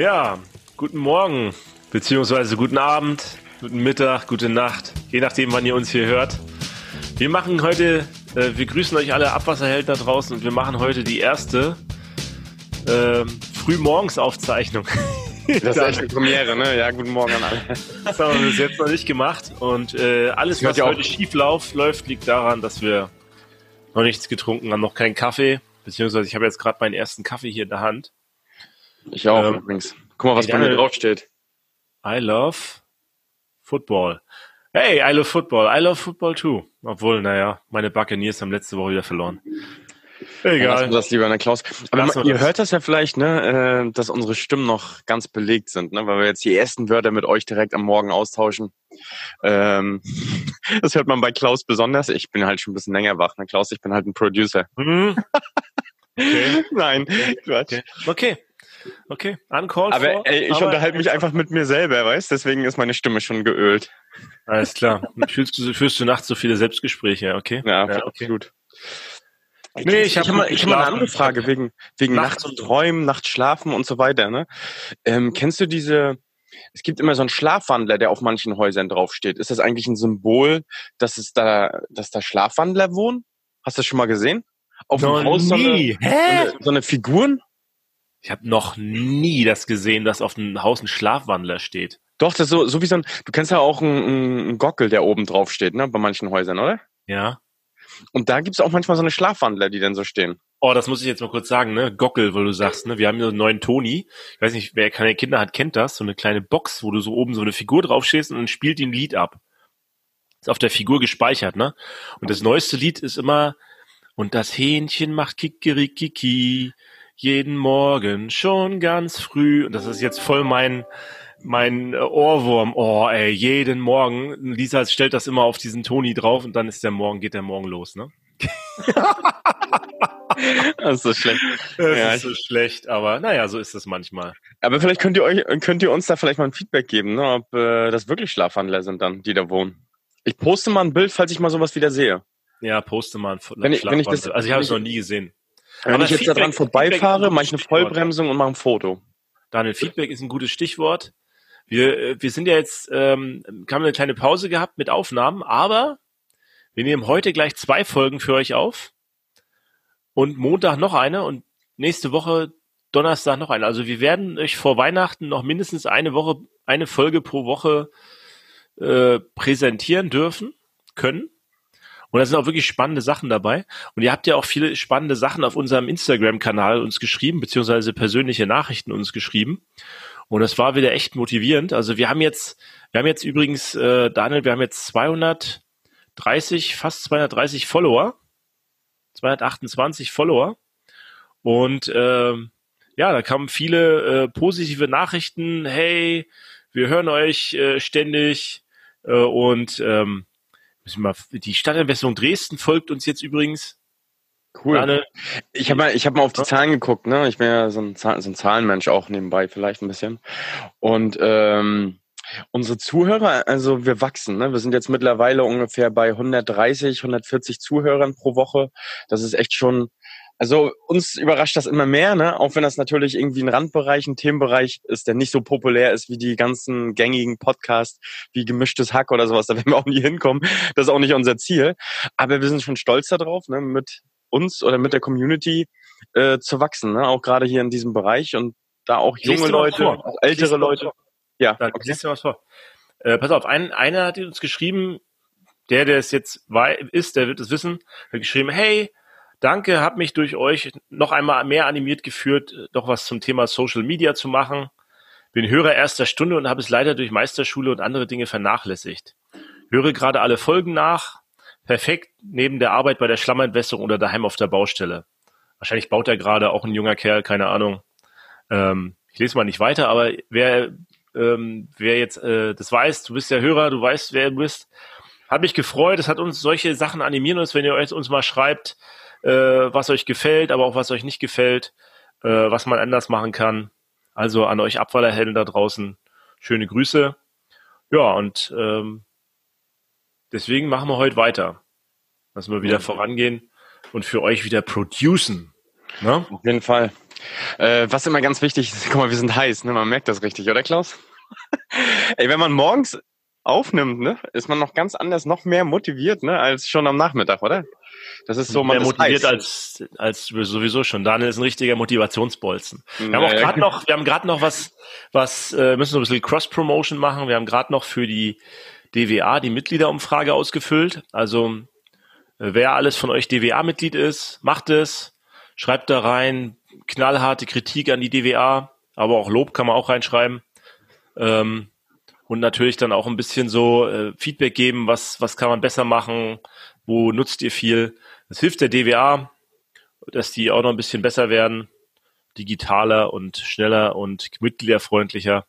Ja, guten Morgen, beziehungsweise guten Abend, guten Mittag, gute Nacht, je nachdem, wann ihr uns hier hört. Wir machen heute, äh, wir grüßen euch alle Abwasserhelden da draußen und wir machen heute die erste äh, Frühmorgensaufzeichnung. Das ist echt eine Premiere, ne? Ja, guten Morgen an alle. Das haben wir bis jetzt noch nicht gemacht und äh, alles, was heute schief läuft, liegt daran, dass wir noch nichts getrunken haben, noch keinen Kaffee, beziehungsweise ich habe jetzt gerade meinen ersten Kaffee hier in der Hand. Ich auch Ähm, übrigens. Guck mal, was bei mir draufsteht. I love Football. Hey, I love Football. I love Football too. Obwohl, naja, meine Buccaneers haben letzte Woche wieder verloren. Ja, lassen Egal. wir das lieber, ne, Klaus? Aber man, ihr das. hört das ja vielleicht, ne, äh, dass unsere Stimmen noch ganz belegt sind, ne, weil wir jetzt die ersten Wörter mit euch direkt am Morgen austauschen. Ähm, das hört man bei Klaus besonders. Ich bin halt schon ein bisschen länger wach, ne, Klaus? Ich bin halt ein Producer. Hm, okay, Nein, Quatsch. okay, okay, okay. Uncalled Aber for, ey, ich aber- unterhalte mich einfach mit mir selber, weißt? Deswegen ist meine Stimme schon geölt. Alles klar. Fühlst du, führst du nachts so viele Selbstgespräche, okay? Ja, okay. absolut. Nee, ich hab ich habe mal, gut ich hab mal eine andere Frage wegen, wegen Nachts- nachts träumen, nachts schlafen und so weiter. Ne? Ähm, kennst du diese, es gibt immer so einen Schlafwandler, der auf manchen Häusern draufsteht. Ist das eigentlich ein Symbol, dass es da, dass da Schlafwandler wohnen? Hast du das schon mal gesehen? Auf dem Haus so eine, nie. so Hä? eine, so eine Figuren? Ich habe noch nie das gesehen, dass auf dem Haus ein Schlafwandler steht. Doch, das ist so, so wie so ein, du kennst ja auch einen, einen Gockel, der oben drauf steht, ne, bei manchen Häusern, oder? Ja. Und da gibt's auch manchmal so eine Schlafwandler, die dann so stehen. Oh, das muss ich jetzt mal kurz sagen, ne? Gockel, wo du sagst, ne? Wir haben hier so einen neuen Toni. Ich weiß nicht, wer keine Kinder hat, kennt das. So eine kleine Box, wo du so oben so eine Figur draufstehst und dann spielt die ein Lied ab. Ist auf der Figur gespeichert, ne? Und das neueste Lied ist immer, und das Hähnchen macht Kikerikiki jeden Morgen schon ganz früh. Und das ist jetzt voll mein, mein äh, Ohrwurm. Oh, ey, jeden Morgen. Lisa stellt das immer auf diesen Toni drauf und dann ist der Morgen, geht der Morgen los, ne? Das ist so schlecht. Das Ja, ist so schlecht, aber naja, so ist es manchmal. Aber vielleicht könnt ihr euch, könnt ihr uns da vielleicht mal ein Feedback geben, ne, ob äh, das wirklich Schlafwandler sind dann, die da wohnen. Ich poste mal ein Bild, falls ich mal sowas wieder sehe. Ja, poste mal ein Wenn ich- wenn ich das-. Also ich habe es noch nie gesehen. Wenn Aber ich jetzt daran vorbeifahre, mache ich ein eine. Vollbremsung und mache ein Foto. Daniel, Feedback ist ein gutes Stichwort. Wir, äh, wir sind ja jetzt, ähm, haben eine kleine Pause gehabt mit Aufnahmen, aber wir nehmen heute gleich zwei Folgen für euch auf und Montag noch eine und nächste Woche Donnerstag noch eine. Also wir werden euch vor Weihnachten noch mindestens eine Woche, eine Folge pro Woche äh, präsentieren dürfen, können. Und da sind auch wirklich spannende Sachen dabei. Und ihr habt ja auch viele spannende Sachen auf unserem Instagram-Kanal uns geschrieben, beziehungsweise persönliche Nachrichten uns geschrieben. Und das war wieder echt motivierend. Also wir haben jetzt, wir haben jetzt übrigens, äh, Daniel, wir haben jetzt 230, fast 230 Follower. 228 Follower. Und ähm, ja, da kamen viele äh, positive Nachrichten. Hey, wir hören euch äh, ständig. Äh, und ähm, mal, die Stadtentwässerung Dresden folgt uns jetzt übrigens. Cool. Daniel, Ich habe mal, ich hab mal auf die Zahlen geguckt, ne? Ich bin ja so ein, Zahl, so ein Zahlenmensch auch nebenbei vielleicht ein bisschen. Und ähm, unsere Zuhörer, also wir wachsen, ne? Wir sind jetzt mittlerweile ungefähr bei 130, 140 Zuhörern pro Woche. Das ist echt schon, also uns überrascht das immer mehr, ne? Auch wenn das natürlich irgendwie ein Randbereich, ein Themenbereich ist, der nicht so populär ist wie die ganzen gängigen Podcasts wie gemischtes Hack oder sowas. Da werden wir auch nie hinkommen. Das ist auch nicht unser Ziel. Aber wir sind schon stolz darauf, ne? Mit uns oder mit der Community äh, zu wachsen, ne? auch gerade hier in diesem Bereich und da auch junge Leute, auch ältere Leute. vor. Ja, Da okay. liest du was vor. Äh, pass auf, ein, einer hat uns geschrieben, der, der es jetzt ist, der wird es wissen, hat geschrieben, hey, danke, hab mich durch euch noch einmal mehr animiert geführt, doch was zum Thema Social Media zu machen. Bin Hörer erster Stunde und habe es leider durch Meisterschule und andere Dinge vernachlässigt. Höre gerade alle Folgen nach. Perfekt neben der Arbeit bei der Schlammentwässerung oder daheim auf der Baustelle. Wahrscheinlich baut er gerade auch ein junger Kerl, keine Ahnung. Ähm, ich lese mal nicht weiter, aber wer, ähm, wer jetzt äh, das weiß, du bist der Hörer, du weißt, wer du bist, hat mich gefreut. Es hat uns solche Sachen animieren uns, wenn ihr uns mal schreibt, äh, was euch gefällt, aber auch was euch nicht gefällt, äh, was man anders machen kann. Also an euch Abfallerhelden da draußen, schöne Grüße. Ja, und ähm, deswegen machen wir heute weiter. Lassen wir wieder vorangehen und für euch wieder producen. Ne? Auf jeden Fall. Äh, was immer ganz wichtig ist, guck mal, wir sind heiß, ne? Man merkt das richtig, oder Klaus? Ey, wenn man morgens aufnimmt, ne, ist man noch ganz anders, noch mehr motiviert, ne, als schon am Nachmittag, oder? Das ist so, man mehr motiviert als als sowieso schon. Daniel ist ein richtiger Motivationsbolzen. Wir haben auch gerade noch, wir haben gerade noch was, was äh, müssen so ein bisschen Cross Promotion machen. Wir haben gerade noch für die DWA die Mitgliederumfrage ausgefüllt. Also äh, wer alles von euch DWA-Mitglied ist, macht es, schreibt da rein knallharte Kritik an die DWA, aber auch Lob kann man auch reinschreiben. Ähm, und natürlich dann auch ein bisschen so äh, Feedback geben, was, was kann man besser machen, wo nutzt ihr viel. Das hilft der DWA, dass die auch noch ein bisschen besser werden, digitaler und schneller und mitgliederfreundlicher.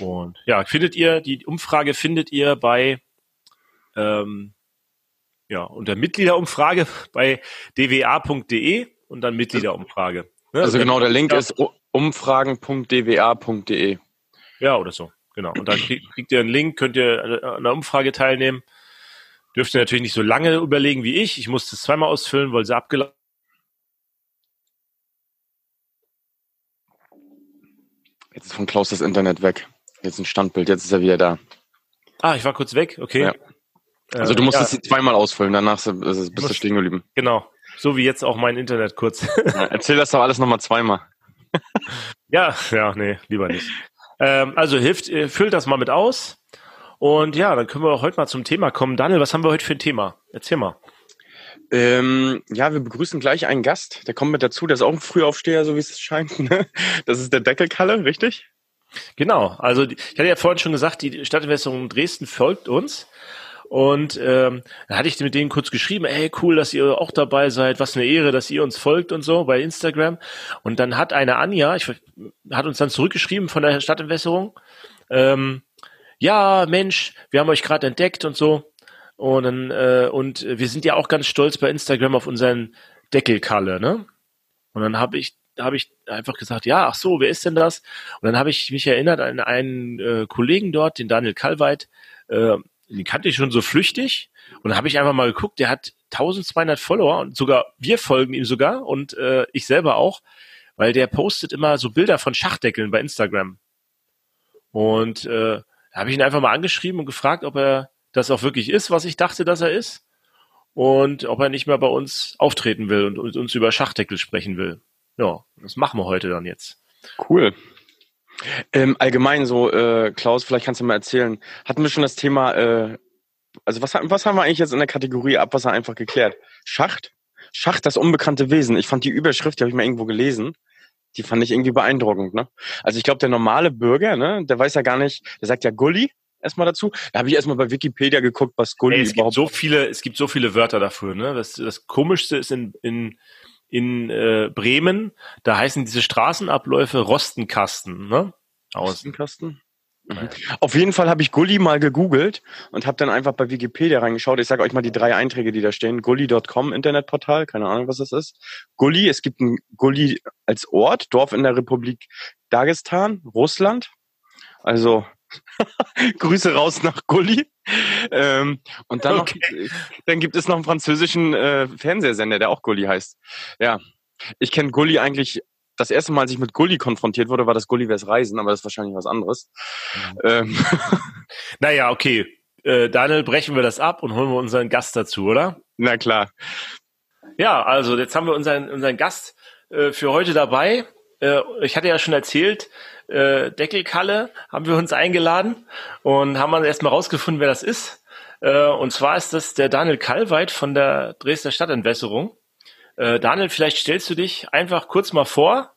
Und ja, findet ihr, die Umfrage findet ihr bei ähm, ja, unter Mitgliederumfrage bei dwa.de und dann Mitgliederumfrage. Ne? Also genau, der Link ist umfragen.dwa.de. Ja, oder so. Genau. Und dann kriegt, kriegt ihr einen Link, könnt ihr an der Umfrage teilnehmen. Dürft ihr natürlich nicht so lange überlegen wie ich. Ich musste es zweimal ausfüllen, weil sie abgelaufen Jetzt ist von Klaus das Internet weg. Jetzt ein Standbild, jetzt ist er wieder da. Ah, ich war kurz weg, okay. Ja. Also du musstest ja. sie zweimal ausfüllen, danach bist du stehen geblieben. Genau, so wie jetzt auch mein Internet kurz. Ja, erzähl das doch alles nochmal zweimal. ja, ja, nee, lieber nicht. Ähm, also hilft, äh, füllt das mal mit aus. Und ja, dann können wir auch heute mal zum Thema kommen. Daniel, was haben wir heute für ein Thema? Erzähl mal. Ähm, ja, wir begrüßen gleich einen Gast. Der kommt mit dazu. Der ist auch ein Frühaufsteher, so wie es scheint. Ne? Das ist der Deckelkalle, richtig? Genau. Also ich hatte ja vorhin schon gesagt, die Stadtentwässerung Dresden folgt uns. Und ähm, da hatte ich mit denen kurz geschrieben, hey, cool, dass ihr auch dabei seid, was eine Ehre, dass ihr uns folgt und so bei Instagram. Und dann hat eine Anja, ich, hat uns dann zurückgeschrieben von der Stadtentwässerung, ähm, ja, Mensch, wir haben euch gerade entdeckt und so. Und, dann, äh, und wir sind ja auch ganz stolz bei Instagram auf unseren Deckelkalle, ne? Und dann habe ich habe ich einfach gesagt, ja, ach so, wer ist denn das? Und dann habe ich mich erinnert an einen äh, Kollegen dort, den Daniel Kalweit, äh, den kannte ich schon so flüchtig. Und habe ich einfach mal geguckt, der hat 1200 Follower und sogar wir folgen ihm sogar und äh, ich selber auch, weil der postet immer so Bilder von Schachdeckeln bei Instagram. Und äh, da habe ich ihn einfach mal angeschrieben und gefragt, ob er das auch wirklich ist, was ich dachte, dass er ist. Und ob er nicht mehr bei uns auftreten will und uns über Schachdeckel sprechen will. Ja, das machen wir heute dann jetzt. Cool. Ähm, allgemein so, äh, Klaus, vielleicht kannst du mal erzählen, hatten wir schon das Thema, äh, also was, was haben wir eigentlich jetzt in der Kategorie Abwasser einfach geklärt? Schacht? Schacht, das unbekannte Wesen. Ich fand die Überschrift, die habe ich mal irgendwo gelesen, die fand ich irgendwie beeindruckend. Ne? Also ich glaube, der normale Bürger, ne, der weiß ja gar nicht, der sagt ja Gully erstmal dazu. Da habe ich erstmal bei Wikipedia geguckt, was Gully Ey, es überhaupt... Gibt so viele, es gibt so viele Wörter dafür. Ne? Das, das Komischste ist in, in in äh, Bremen, da heißen diese Straßenabläufe Rostenkasten, ne? Rostenkasten? Mhm. Auf jeden Fall habe ich Gully mal gegoogelt und habe dann einfach bei Wikipedia reingeschaut. Ich sage euch mal die drei Einträge, die da stehen. Gully.com, Internetportal, keine Ahnung, was das ist. Gully, es gibt ein Gully als Ort, Dorf in der Republik Dagestan, Russland. Also Grüße raus nach Gully. Ähm, und dann, okay. noch, dann gibt es noch einen französischen äh, Fernsehsender, der auch Gully heißt. Ja, ich kenne Gully eigentlich. Das erste Mal, als ich mit Gully konfrontiert wurde, war das Gullivers Reisen, aber das ist wahrscheinlich was anderes. Mhm. Ähm. Naja, okay. Äh, Daniel, brechen wir das ab und holen wir unseren Gast dazu, oder? Na klar. Ja, also jetzt haben wir unseren, unseren Gast äh, für heute dabei. Äh, ich hatte ja schon erzählt, äh, Deckelkalle haben wir uns eingeladen und haben dann erstmal rausgefunden, wer das ist. Äh, und zwar ist das der Daniel Kallweit von der Dresdner Stadtentwässerung. Äh, Daniel, vielleicht stellst du dich einfach kurz mal vor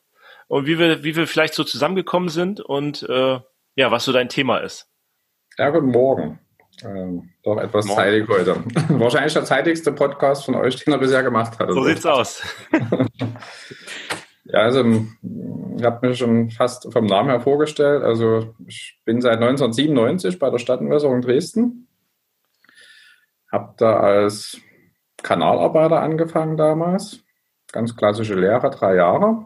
und wie wir, wie wir vielleicht so zusammengekommen sind und äh, ja, was so dein Thema ist. Ja, guten Morgen. Ähm, doch etwas Morgen. zeitig heute. Wahrscheinlich der zeitigste Podcast von euch, den er bisher gemacht hat. So sieht's aus. Ja, also ich habe mir schon fast vom Namen her vorgestellt. Also ich bin seit 1997 bei der Stadtentwässerung Dresden. Habe da als Kanalarbeiter angefangen damals. Ganz klassische Lehre, drei Jahre.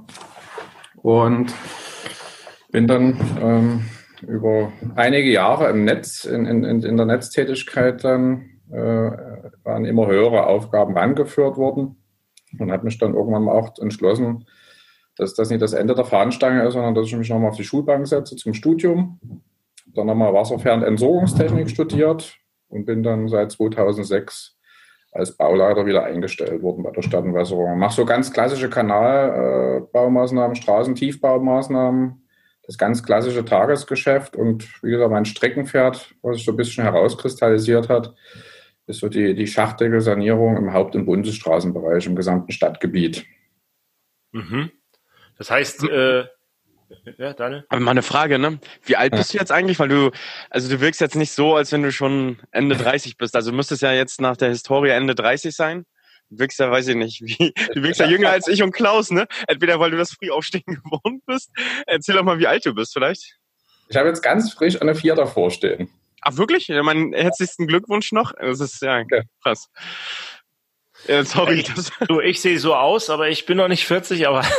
Und bin dann ähm, über einige Jahre im Netz, in, in, in der Netztätigkeit dann, äh, waren immer höhere Aufgaben rangeführt worden und habe mich dann irgendwann auch entschlossen, dass das nicht das Ende der Fahnenstange ist, sondern dass ich mich nochmal auf die Schulbank setze zum Studium. Dann nochmal Wasserfern- Entsorgungstechnik studiert und bin dann seit 2006 als Bauleiter wieder eingestellt worden bei der Stadtentwässerung. Mache so ganz klassische Kanalbaumaßnahmen, Straßentiefbaumaßnahmen, das ganz klassische Tagesgeschäft und wie gesagt, mein Streckenpferd, was sich so ein bisschen herauskristallisiert hat, ist so die, die Schachtdeckelsanierung im Haupt- und Bundesstraßenbereich im gesamten Stadtgebiet. Mhm. Das heißt, äh, ja, Daniel? Aber mal eine Frage, ne? Wie alt bist du jetzt eigentlich? Weil du, also du wirkst jetzt nicht so, als wenn du schon Ende 30 bist. Also du müsstest ja jetzt nach der Historie Ende 30 sein. Du wirkst ja, weiß ich nicht, wie, du wirkst ja jünger als ich und Klaus, ne? Entweder weil du das früh aufstehen gewohnt bist. Erzähl doch mal, wie alt du bist vielleicht. Ich habe jetzt ganz frisch eine Vier davor stehen. Ach wirklich? Ja, meinen herzlichsten Glückwunsch noch. Das ist ja krass. Ja, sorry. Ich, du, ich sehe so aus, aber ich bin noch nicht 40, aber.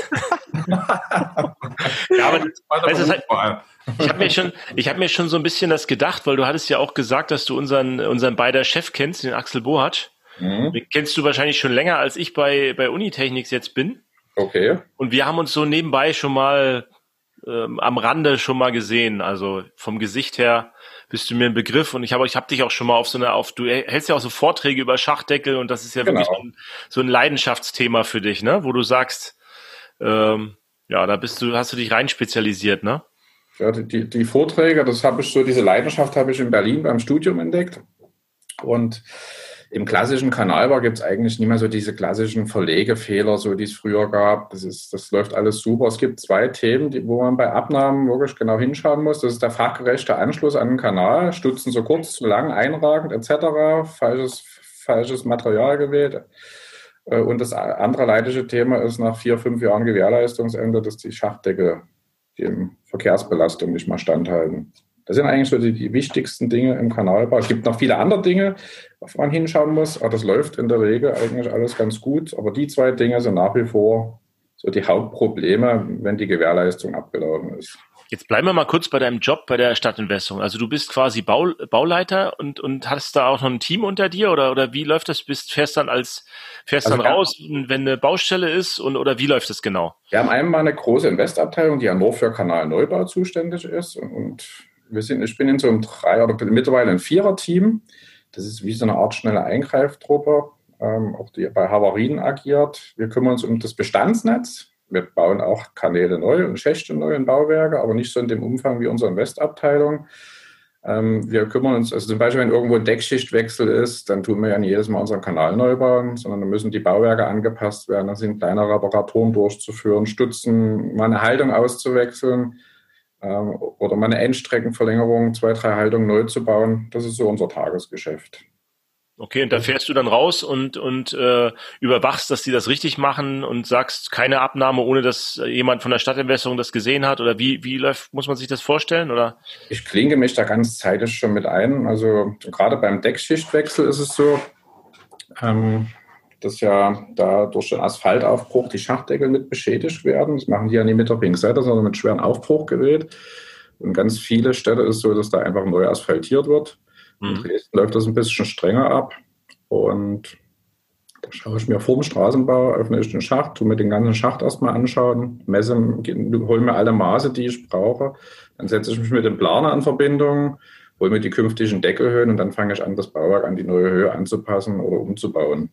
ja, aber das, das halt, ich habe mir schon, ich habe mir schon so ein bisschen das gedacht, weil du hattest ja auch gesagt, dass du unseren, unseren beider Chef kennst, den Axel Bohatsch. Mhm. Den kennst du wahrscheinlich schon länger, als ich bei, bei Unitechnics jetzt bin. Okay. Und wir haben uns so nebenbei schon mal ähm, am Rande schon mal gesehen. Also vom Gesicht her bist du mir ein Begriff und ich habe ich hab dich auch schon mal auf so eine auf du hältst ja auch so Vorträge über Schachdeckel und das ist ja genau. wirklich ein, so ein Leidenschaftsthema für dich, ne? Wo du sagst, ähm, ja, da bist du hast du dich rein spezialisiert, ne? Ja, die, die Vorträge, das habe ich so diese Leidenschaft habe ich in Berlin beim Studium entdeckt und im klassischen Kanalbau gibt es eigentlich nicht mehr so diese klassischen Verlegefehler, so die es früher gab. Das, ist, das läuft alles super. Es gibt zwei Themen, die, wo man bei Abnahmen wirklich genau hinschauen muss. Das ist der fachgerechte Anschluss an den Kanal. Stutzen zu kurz, zu lang, einragend etc. Falsches, falsches Material gewählt. Äh, und das andere leidige Thema ist nach vier, fünf Jahren Gewährleistungsende, dass die Schachtdeckel dem Verkehrsbelastung nicht mehr standhalten. Das sind eigentlich so die, die, wichtigsten Dinge im Kanalbau. Es gibt noch viele andere Dinge, auf man hinschauen muss, aber das läuft in der Regel eigentlich alles ganz gut. Aber die zwei Dinge sind nach wie vor so die Hauptprobleme, wenn die Gewährleistung abgelaufen ist. Jetzt bleiben wir mal kurz bei deinem Job bei der Stadtentwässerung. Also du bist quasi Bau, Bauleiter und, und hast da auch noch ein Team unter dir oder, oder wie läuft das? Bist fährst dann als fährst also dann raus, wenn eine Baustelle ist und oder wie läuft das genau? Wir haben einmal eine große Investabteilung, die ja nur für Kanalneubau zuständig ist und wir sind, ich bin in so einem drei oder mittlerweile ein Vierer-Team. Das ist wie so eine Art schnelle Eingreiftruppe, ähm, auch die bei Havarien agiert. Wir kümmern uns um das Bestandsnetz. Wir bauen auch Kanäle neu und Schächte neu in Bauwerke, aber nicht so in dem Umfang wie unsere Investabteilung. Ähm, wir kümmern uns, also zum Beispiel, wenn irgendwo ein Deckschichtwechsel ist, dann tun wir ja nicht jedes Mal unseren Kanal neu bauen, sondern dann müssen die Bauwerke angepasst werden, dann sind kleine Reparaturen durchzuführen, Stützen, mal eine Haltung auszuwechseln. Ähm, oder mal eine Endstreckenverlängerung, zwei, drei Haltungen neu zu bauen. Das ist so unser Tagesgeschäft. Okay, und da fährst du dann raus und, und äh, überwachst, dass die das richtig machen und sagst keine Abnahme, ohne dass jemand von der Stadtentwässerung das gesehen hat? Oder wie, wie läuft, muss man sich das vorstellen? Oder? Ich klinge mich da ganz zeitig schon mit ein. Also gerade beim Deckschichtwechsel ist es so, ähm, dass ja da durch den Asphaltaufbruch die Schachtdeckel mit beschädigt werden. Das machen die ja nicht mit der Pinzette, sondern mit schweren Aufbruchgerät. Und ganz viele Städte ist es so, dass da einfach neu asphaltiert wird. Mhm. In Dresden läuft das ein bisschen strenger ab. Und da schaue ich mir vor dem Straßenbau, öffne ich den Schacht, tue mir den ganzen Schacht erstmal anschauen, messe, hole mir alle Maße, die ich brauche. Dann setze ich mich mit dem Planer in Verbindung, hole mir die künftigen Deckelhöhen und dann fange ich an, das Bauwerk an die neue Höhe anzupassen oder umzubauen.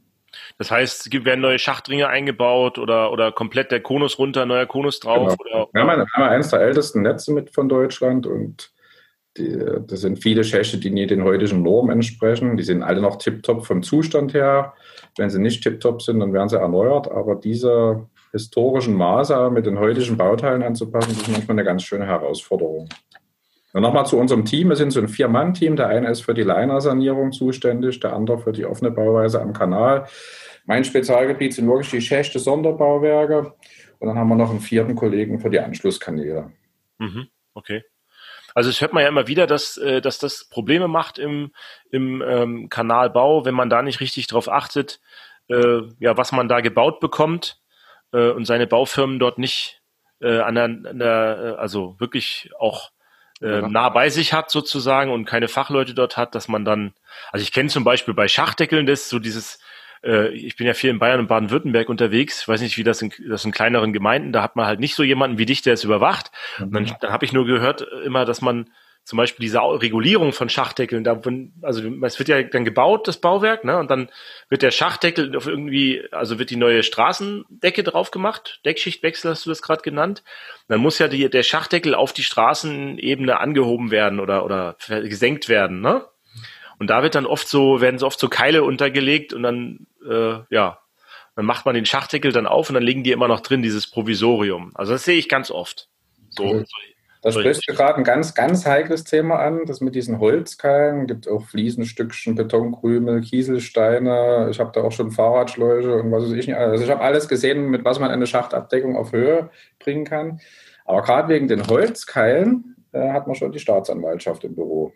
Das heißt, es werden neue Schachtringe eingebaut oder, oder komplett der Konus runter, neuer Konus drauf? Genau. Oder, wir, haben, wir haben eines der ältesten Netze mit von Deutschland und die, das sind viele Schächte, die nie den heutigen Normen entsprechen. Die sind alle noch tiptop vom Zustand her. Wenn sie nicht tiptop sind, dann werden sie erneuert. Aber diese historischen Maße mit den heutigen Bauteilen anzupassen, das ist manchmal eine ganz schöne Herausforderung. Und nochmal zu unserem Team. Wir sind so ein Vier-Mann-Team. Der eine ist für die Liner-Sanierung zuständig, der andere für die offene Bauweise am Kanal. Mein Spezialgebiet sind wirklich die Schächte Sonderbauwerke. Und dann haben wir noch einen vierten Kollegen für die Anschlusskanäle. Mhm, okay. Also es hört man ja immer wieder, dass, äh, dass das Probleme macht im, im ähm, Kanalbau, wenn man da nicht richtig drauf achtet, äh, ja, was man da gebaut bekommt äh, und seine Baufirmen dort nicht äh, an der, an der äh, also wirklich auch äh, nah bei sich hat sozusagen und keine Fachleute dort hat, dass man dann, also ich kenne zum Beispiel bei Schachdeckeln das so dieses äh, ich bin ja viel in Bayern und Baden-Württemberg unterwegs. Weiß nicht, wie das in, das in kleineren Gemeinden, da hat man halt nicht so jemanden wie dich, der es überwacht. Mhm. Und dann, dann habe ich nur gehört immer, dass man zum Beispiel diese Regulierung von Schachdeckeln, da, also es wird ja dann gebaut, das Bauwerk, ne? Und dann wird der Schachdeckel auf irgendwie, also wird die neue Straßendecke drauf gemacht, Deckschichtwechsel hast du das gerade genannt. Dann muss ja die, der Schachdeckel auf die Straßenebene angehoben werden oder, oder gesenkt werden, ne? Und da wird dann oft so, werden so oft so Keile untergelegt und dann, äh, ja, dann macht man den Schachdeckel dann auf und dann legen die immer noch drin, dieses Provisorium. Also das sehe ich ganz oft. So, cool. Da sprichst du gerade ein ganz, ganz heikles Thema an, das mit diesen Holzkeilen. gibt auch Fliesenstückchen, Betonkrümel, Kieselsteine. Ich habe da auch schon Fahrradschläuche und was weiß ich nicht. Also ich habe alles gesehen, mit was man eine Schachtabdeckung auf Höhe bringen kann. Aber gerade wegen den Holzkeilen äh, hat man schon die Staatsanwaltschaft im Büro.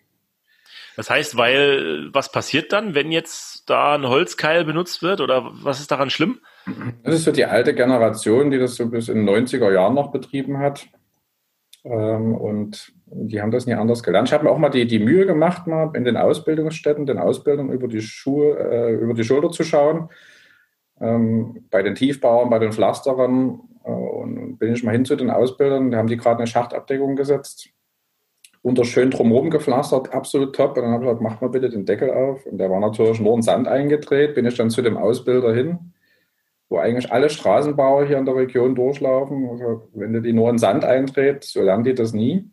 Das heißt, weil was passiert dann, wenn jetzt da ein Holzkeil benutzt wird oder was ist daran schlimm? Das ist so die alte Generation, die das so bis in den 90er Jahren noch betrieben hat. Ähm, und die haben das nie anders gelernt. Ich habe mir auch mal die, die Mühe gemacht, mal in den Ausbildungsstätten, den Ausbildungen über die Schuhe, äh, über die Schulter zu schauen. Ähm, bei den Tiefbauern, bei den Pflasterern äh, und bin ich mal hin zu den Ausbildern, da haben die gerade eine Schachtabdeckung gesetzt unter schön drumherum gepflastert, absolut top. Und dann habe ich gesagt, mach mal bitte den Deckel auf. Und der war natürlich nur in Sand eingedreht. Bin ich dann zu dem Ausbilder hin, wo eigentlich alle Straßenbauer hier in der Region durchlaufen. Also, wenn du die nur in Sand eindreht, so lernen die das nie.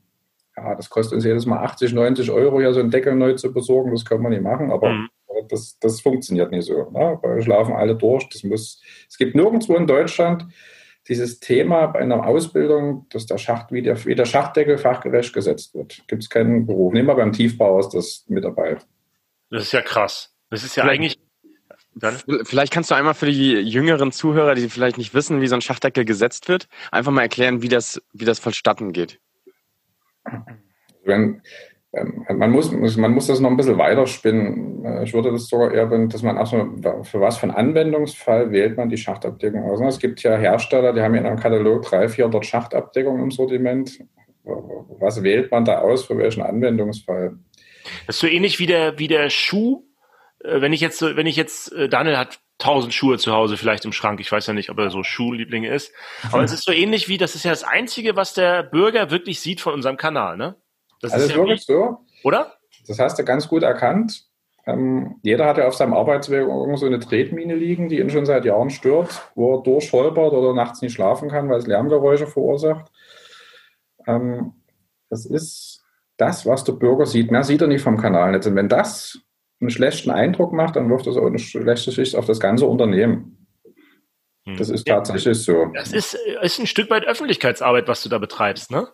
Ja, das kostet uns jedes Mal 80, 90 Euro, hier so einen Deckel neu zu besorgen. Das können wir nicht machen, aber mhm. das, das funktioniert nicht so. Ne? Weil schlafen alle durch. Das muss, es gibt nirgendwo in Deutschland dieses Thema bei einer Ausbildung, dass der Schacht wie der, wie der Schachtdeckel fachgerecht gesetzt wird. Gibt es keinen Beruf. Nehmen wir beim Tiefbau ist das mit dabei. Das ist ja krass. Das ist ja vielleicht, eigentlich. Dann? Vielleicht kannst du einmal für die jüngeren Zuhörer, die vielleicht nicht wissen, wie so ein Schachtdeckel gesetzt wird, einfach mal erklären, wie das, wie das vonstatten geht. Wenn, ähm, man muss, man muss das noch ein bisschen weiterspinnen. Äh, ich würde das sogar eher, dass man erstmal, für was für einen Anwendungsfall wählt man die Schachtabdeckung aus. Es gibt ja Hersteller, die haben in einem Katalog 300, 400 Schachtabdeckungen im Sortiment. Was wählt man da aus für welchen Anwendungsfall? Das ist so ähnlich wie der, wie der Schuh. Äh, wenn ich jetzt, wenn ich jetzt, äh, Daniel hat tausend Schuhe zu Hause vielleicht im Schrank. Ich weiß ja nicht, ob er so Schuhliebling ist. Aber es ist so ähnlich wie, das ist ja das Einzige, was der Bürger wirklich sieht von unserem Kanal, ne? Das also ist, ja wirklich so. Oder? Das hast du ganz gut erkannt. Ähm, jeder hat ja auf seinem Arbeitsweg irgendwo so eine Tretmine liegen, die ihn schon seit Jahren stört, wo er durchholpert oder nachts nicht schlafen kann, weil es Lärmgeräusche verursacht. Ähm, das ist das, was der Bürger sieht. Mehr sieht er nicht vom Kanalnetz. Und wenn das einen schlechten Eindruck macht, dann wirft das auch eine schlechte Schicht auf das ganze Unternehmen. Hm. Das ist tatsächlich so. Das ist, ist ein Stück weit Öffentlichkeitsarbeit, was du da betreibst, ne?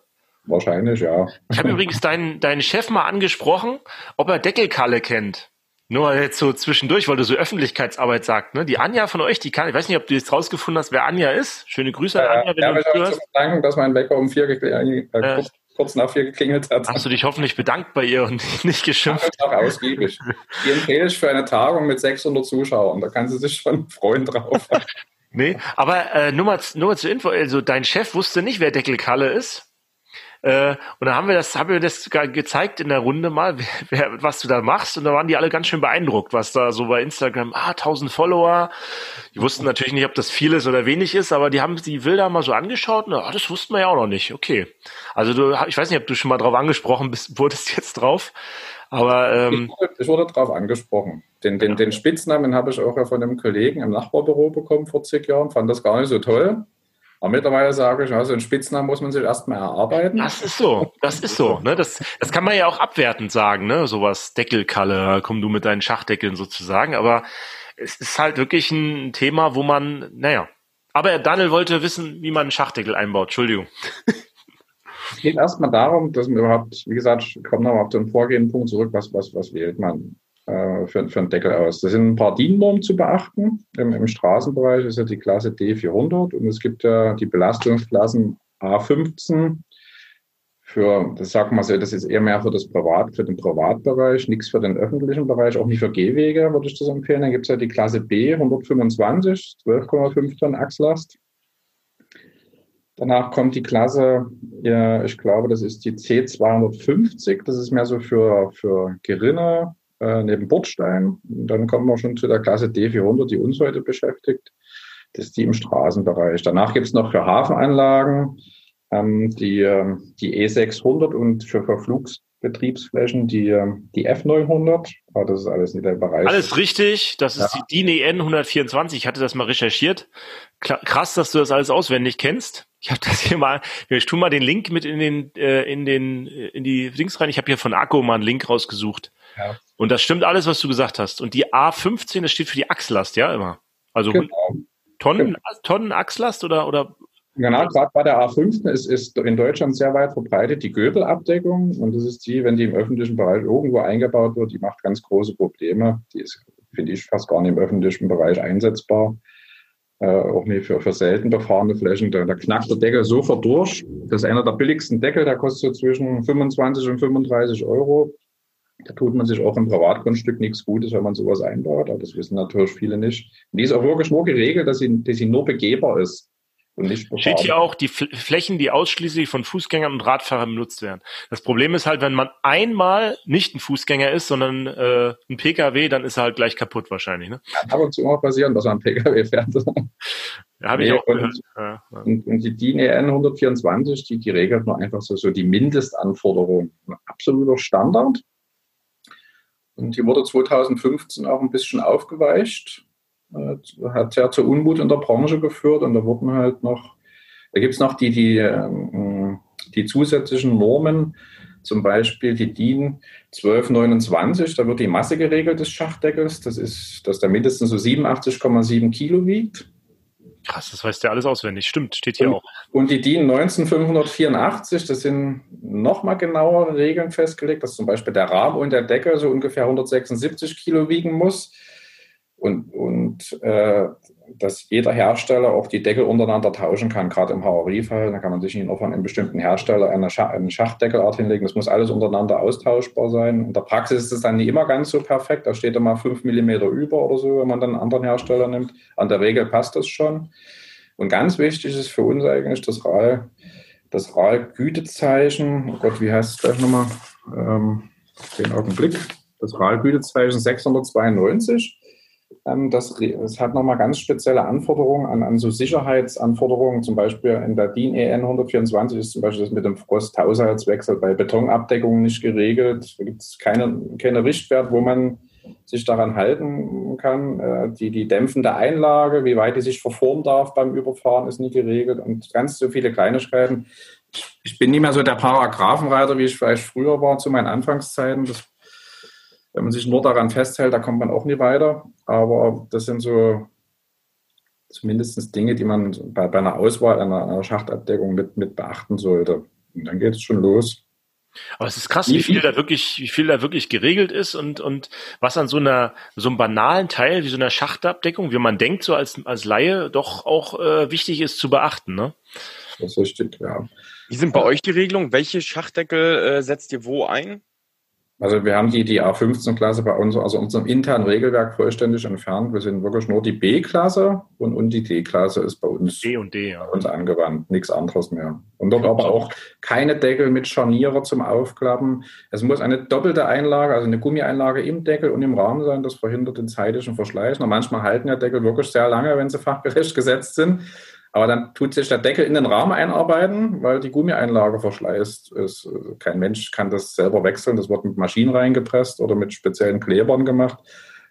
Wahrscheinlich, ja. Ich habe übrigens deinen, deinen Chef mal angesprochen, ob er Deckelkalle kennt. Nur jetzt so zwischendurch, weil du so Öffentlichkeitsarbeit sagst, ne? Die Anja von euch, die kann, ich weiß nicht, ob du jetzt rausgefunden hast, wer Anja ist. Schöne Grüße ja, Anja, wenn ja, du ich zu bedanken, dass mein Wecker um vier geklingelt, äh, kurz, nach vier geklingelt hat. Hast du dich hoffentlich bedankt bei ihr und nicht geschimpft? Ja, auch ausgiebig. Die empfehle ich für eine Tagung mit 600 Zuschauern. Da kann sie sich schon freuen drauf. nee, aber äh, nur, mal, nur mal zur Info, also dein Chef wusste nicht, wer Deckelkalle ist. Äh, und dann haben wir das, haben wir das gezeigt in der Runde mal, wer, was du da machst. Und da waren die alle ganz schön beeindruckt, was da so bei Instagram, ah, 1000 Follower. Die wussten natürlich nicht, ob das viel ist oder wenig ist, aber die haben die Bilder mal so angeschaut und ah, das wussten wir ja auch noch nicht. Okay. Also du, ich weiß nicht, ob du schon mal drauf angesprochen bist, wurdest jetzt drauf. Aber ähm, ich, wurde, ich wurde drauf angesprochen. Den, den, den Spitznamen habe ich auch ja von einem Kollegen im Nachbarbüro bekommen vor zig Jahren, fand das gar nicht so toll. Aber mittlerweile sage ich, also einen Spitznamen muss man sich erstmal erarbeiten. Das ist so, das ist so. Ne? Das, das kann man ja auch abwertend sagen, ne? Sowas Deckelkalle, komm du mit deinen Schachdeckeln sozusagen. Aber es ist halt wirklich ein Thema, wo man, naja. Aber Daniel wollte wissen, wie man einen Schachdeckel einbaut. Entschuldigung. Es geht erstmal darum, dass man überhaupt, wie gesagt, ich komme nochmal auf den vorgehenden Punkt zurück, was, was, was wählt man? Äh, für, für einen Deckel aus. Das sind ein paar DIN-Normen zu beachten. Im, Im, Straßenbereich ist ja die Klasse D400 und es gibt ja die Belastungsklassen A15 für, das sagt man so, das ist eher mehr für das Privat, für den Privatbereich, nichts für den öffentlichen Bereich, auch nicht für Gehwege würde ich das empfehlen. Dann gibt es ja die Klasse B 125, 12,5 Tonnen Achslast. Danach kommt die Klasse, ja, ich glaube, das ist die C250. Das ist mehr so für, für Gerinne, äh, neben Bordstein. Und dann kommen wir schon zu der Klasse D400, die uns heute beschäftigt. Das ist die im Straßenbereich. Danach gibt es noch für Hafenanlagen ähm, die, äh, die E600 und für Verflugsbetriebsflächen die, äh, die F900. Aber das ist alles nicht der Bereich. Alles richtig. Das ist ja. die DIN EN 124. Ich hatte das mal recherchiert. Krass, dass du das alles auswendig kennst. Ich habe das hier mal, ich tue mal den Link mit in den, äh, in den, in die Links rein. Ich habe hier von Akku mal einen Link rausgesucht. Ja. Und das stimmt alles, was du gesagt hast. Und die A15, das steht für die Achslast, ja, immer. Also genau. Tonnen, genau. Tonnen Achslast oder, oder Genau, gerade bei der A5 ist, ist in Deutschland sehr weit verbreitet die Göbelabdeckung. Und das ist die, wenn die im öffentlichen Bereich irgendwo eingebaut wird, die macht ganz große Probleme. Die ist, finde ich, fast gar nicht im öffentlichen Bereich einsetzbar. Äh, auch nicht für, für selten befahrene Flächen. Da, da knackt der Deckel sofort durch. Das ist einer der billigsten Deckel, der kostet so zwischen 25 und 35 Euro. Da tut man sich auch im Privatgrundstück nichts Gutes, wenn man sowas einbaut. Aber das wissen natürlich viele nicht. Und die ist auch wirklich nur geregelt, dass sie, dass sie nur begehbar ist. Steht hier auch die Flächen, die ausschließlich von Fußgängern und Radfahrern benutzt werden. Das Problem ist halt, wenn man einmal nicht ein Fußgänger ist, sondern äh, ein Pkw, dann ist er halt gleich kaputt wahrscheinlich. Ne? Kann ab und zu mal passieren, dass man ein Pkw fährt. Ja, habe nee, ich auch und, gehört. Ja, ja. Und, und, die DIN EN 124, die, die regelt nur einfach so, so die Mindestanforderungen. Ein absoluter Standard. Und die wurde 2015 auch ein bisschen aufgeweicht. Äh, hat ja zu Unmut in der Branche geführt und da wurden halt noch, da gibt es noch die, die, ähm, die zusätzlichen Normen, zum Beispiel die DIN 1229, da wird die Masse geregelt des Schachtdeckels, das ist, dass der mindestens so 87,7 Kilo wiegt. Krass, das weißt du ja alles auswendig. Stimmt, steht hier und, auch. Und die DIN 19584, das sind nochmal genauere Regeln festgelegt, dass zum Beispiel der Rahmen und der Deckel so ungefähr 176 Kilo wiegen muss und, und äh, dass jeder Hersteller auch die Deckel untereinander tauschen kann, gerade im Havariefall. Da kann man sich nicht nur von einem bestimmten Hersteller eine, Schach, eine Schachtdeckelart hinlegen. Das muss alles untereinander austauschbar sein. In der Praxis ist es dann nicht immer ganz so perfekt. Da steht immer 5 mm über oder so, wenn man dann einen anderen Hersteller nimmt. An der Regel passt das schon. Und ganz wichtig ist für uns eigentlich das RAL, das RAL-Gütezeichen. Oh Gott, wie heißt es gleich nochmal? Ähm, den Augenblick. Das RAL-Gütezeichen 692 ähm, das, das hat nochmal ganz spezielle Anforderungen an, an so Sicherheitsanforderungen. Zum Beispiel in der DIN EN 124 ist zum Beispiel das mit dem Frost-Haushaltswechsel bei Betonabdeckungen nicht geregelt. Da gibt es keine, keine Richtwert, wo man sich daran halten kann. Äh, die, die dämpfende Einlage, wie weit die sich verformen darf beim Überfahren, ist nie geregelt und ganz so viele Kleinigkeiten. Ich bin nicht mehr so der Paragraphenreiter, wie ich vielleicht früher war zu meinen Anfangszeiten. Das wenn man sich nur daran festhält, da kommt man auch nie weiter. Aber das sind so zumindest Dinge, die man bei, bei einer Auswahl einer, einer Schachtabdeckung mit, mit beachten sollte. Und dann geht es schon los. Aber es ist krass, wie viel da wirklich, wie viel da wirklich geregelt ist und, und was an so einer, so einem banalen Teil wie so einer Schachtabdeckung, wie man denkt, so als, als Laie, doch auch äh, wichtig ist zu beachten, ne? Das ist richtig, ja. Wie sind bei euch die Regelungen? Welche Schachdeckel äh, setzt ihr wo ein? Also wir haben die, die A15-Klasse bei uns, also unserem internen Regelwerk vollständig entfernt. Wir sind wirklich nur die B-Klasse und, und die D-Klasse ist bei uns, D und D, ja. bei uns angewandt, nichts anderes mehr. Und dort aber auch keine Deckel mit Scharniere zum Aufklappen. Es muss eine doppelte Einlage, also eine Gummieinlage im Deckel und im Rahmen sein. Das verhindert den zeitlichen Verschleiß. Und manchmal halten ja Deckel wirklich sehr lange, wenn sie fachgerecht gesetzt sind. Aber dann tut sich der Deckel in den Rahmen einarbeiten, weil die Gummieinlage verschleißt ist. Kein Mensch kann das selber wechseln. Das wird mit Maschinen reingepresst oder mit speziellen Klebern gemacht.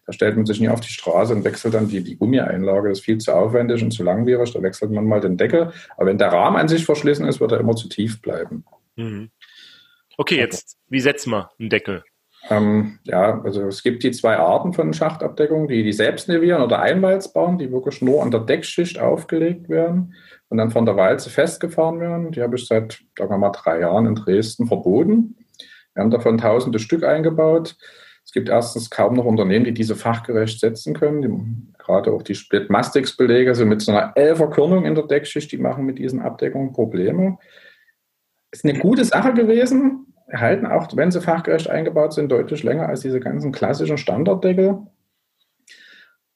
Da stellt man sich nie auf die Straße und wechselt dann die, die Gummieinlage. Das ist viel zu aufwendig und zu langwierig. Da wechselt man mal den Deckel. Aber wenn der Rahmen an sich verschlissen ist, wird er immer zu tief bleiben. Mhm. Okay, jetzt, wie setzen wir einen Deckel? Ähm, ja, also es gibt die zwei Arten von Schachtabdeckung, die die selbst nevieren oder Einwalz bauen, die wirklich nur an der Deckschicht aufgelegt werden und dann von der Walze festgefahren werden. Die habe ich seit, sagen wir mal, drei Jahren in Dresden verboten. Wir haben davon tausende Stück eingebaut. Es gibt erstens kaum noch Unternehmen, die diese fachgerecht setzen können. Die, gerade auch die Split-Mastix-Belege, also mit so einer Elferkörnung in der Deckschicht, die machen mit diesen Abdeckungen Probleme. Ist eine gute Sache gewesen, halten auch, wenn sie fachgerecht eingebaut sind, deutlich länger als diese ganzen klassischen Standarddeckel.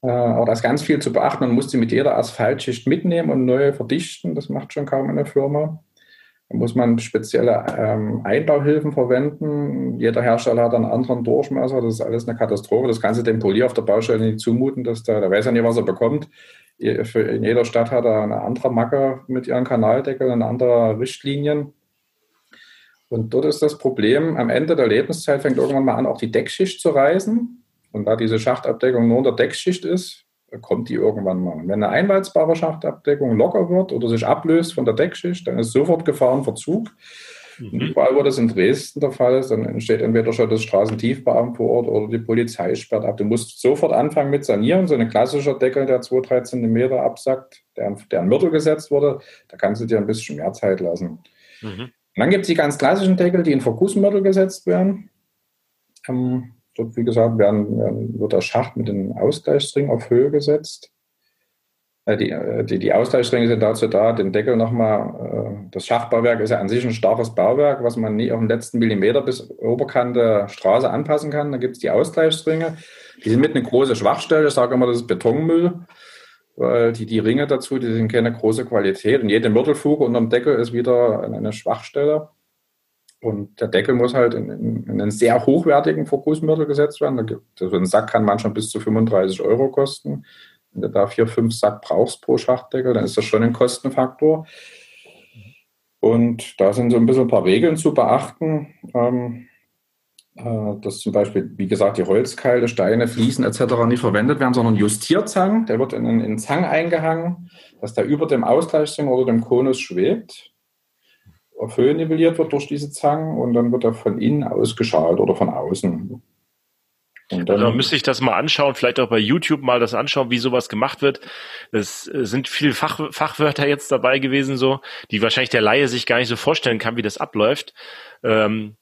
Äh, aber da ist ganz viel zu beachten. Man muss sie mit jeder Asphaltschicht mitnehmen und neu verdichten. Das macht schon kaum eine Firma. Da muss man spezielle ähm, Einbauhilfen verwenden. Jeder Hersteller hat einen anderen Durchmesser. Das ist alles eine Katastrophe. Das kannst du dem Polier auf der Baustelle nicht zumuten. Dass der, der weiß ja nicht, was er bekommt. In jeder Stadt hat er eine andere Macke mit ihren Kanaldeckeln, eine andere Richtlinien. Und dort ist das Problem, am Ende der Lebenszeit fängt irgendwann mal an, auch die Deckschicht zu reißen. Und da diese Schachtabdeckung nur in der Deckschicht ist, kommt die irgendwann mal. Und wenn eine einwalzbare Schachtabdeckung locker wird oder sich ablöst von der Deckschicht, dann ist sofort Gefahrenverzug. Mhm. Und überall, wo das in Dresden der Fall ist, dann entsteht entweder schon das Straßentiefbeamt vor Ort oder die Polizei sperrt ab. Du musst sofort anfangen mit Sanieren. So ein klassischer Deckel, der 2-3 Zentimeter absackt, der, der an Mörtel gesetzt wurde, da kannst du dir ein bisschen mehr Zeit lassen. Mhm. Dann gibt es die ganz klassischen Deckel, die in Vergussmörtel gesetzt werden. Ähm, Dort, wie gesagt, werden, werden, wird der Schacht mit dem Ausgleichsring auf Höhe gesetzt. Äh, die, äh, die, die Ausgleichsringe sind dazu da, den Deckel nochmal, äh, das Schachtbauwerk ist ja an sich ein starkes Bauwerk, was man nie auf den letzten Millimeter bis Oberkante Straße anpassen kann. Da gibt es die Ausgleichsringe. Die sind mit einer großen Schwachstelle. Ich sage immer, das ist Betonmüll, weil die, die Ringe dazu, die sind keine große Qualität. Und jede Mörtelfuge unterm Deckel ist wieder eine Schwachstelle. Und der Deckel muss halt in, in, in einen sehr hochwertigen Fokusmörtel gesetzt werden. So ein Sack kann manchmal bis zu 35 Euro kosten. Wenn du da vier, fünf Sack brauchst pro Schachtdeckel, dann ist das schon ein Kostenfaktor. Und da sind so ein bisschen ein paar Regeln zu beachten. Ähm, äh, dass zum Beispiel, wie gesagt, die Holzkeile, Steine, Fliesen etc. nicht verwendet werden, sondern Justierzang. Der wird in einen Zang eingehangen, dass der über dem Ausgleichsring oder dem Konus schwebt auf Höhe nivelliert wird durch diese Zangen und dann wird er von innen ausgeschalt oder von außen. Und dann also müsste ich das mal anschauen, vielleicht auch bei YouTube mal das anschauen, wie sowas gemacht wird. Es äh, sind viele Fach, Fachwörter jetzt dabei gewesen, so, die wahrscheinlich der Laie sich gar nicht so vorstellen kann, wie das abläuft. Ähm,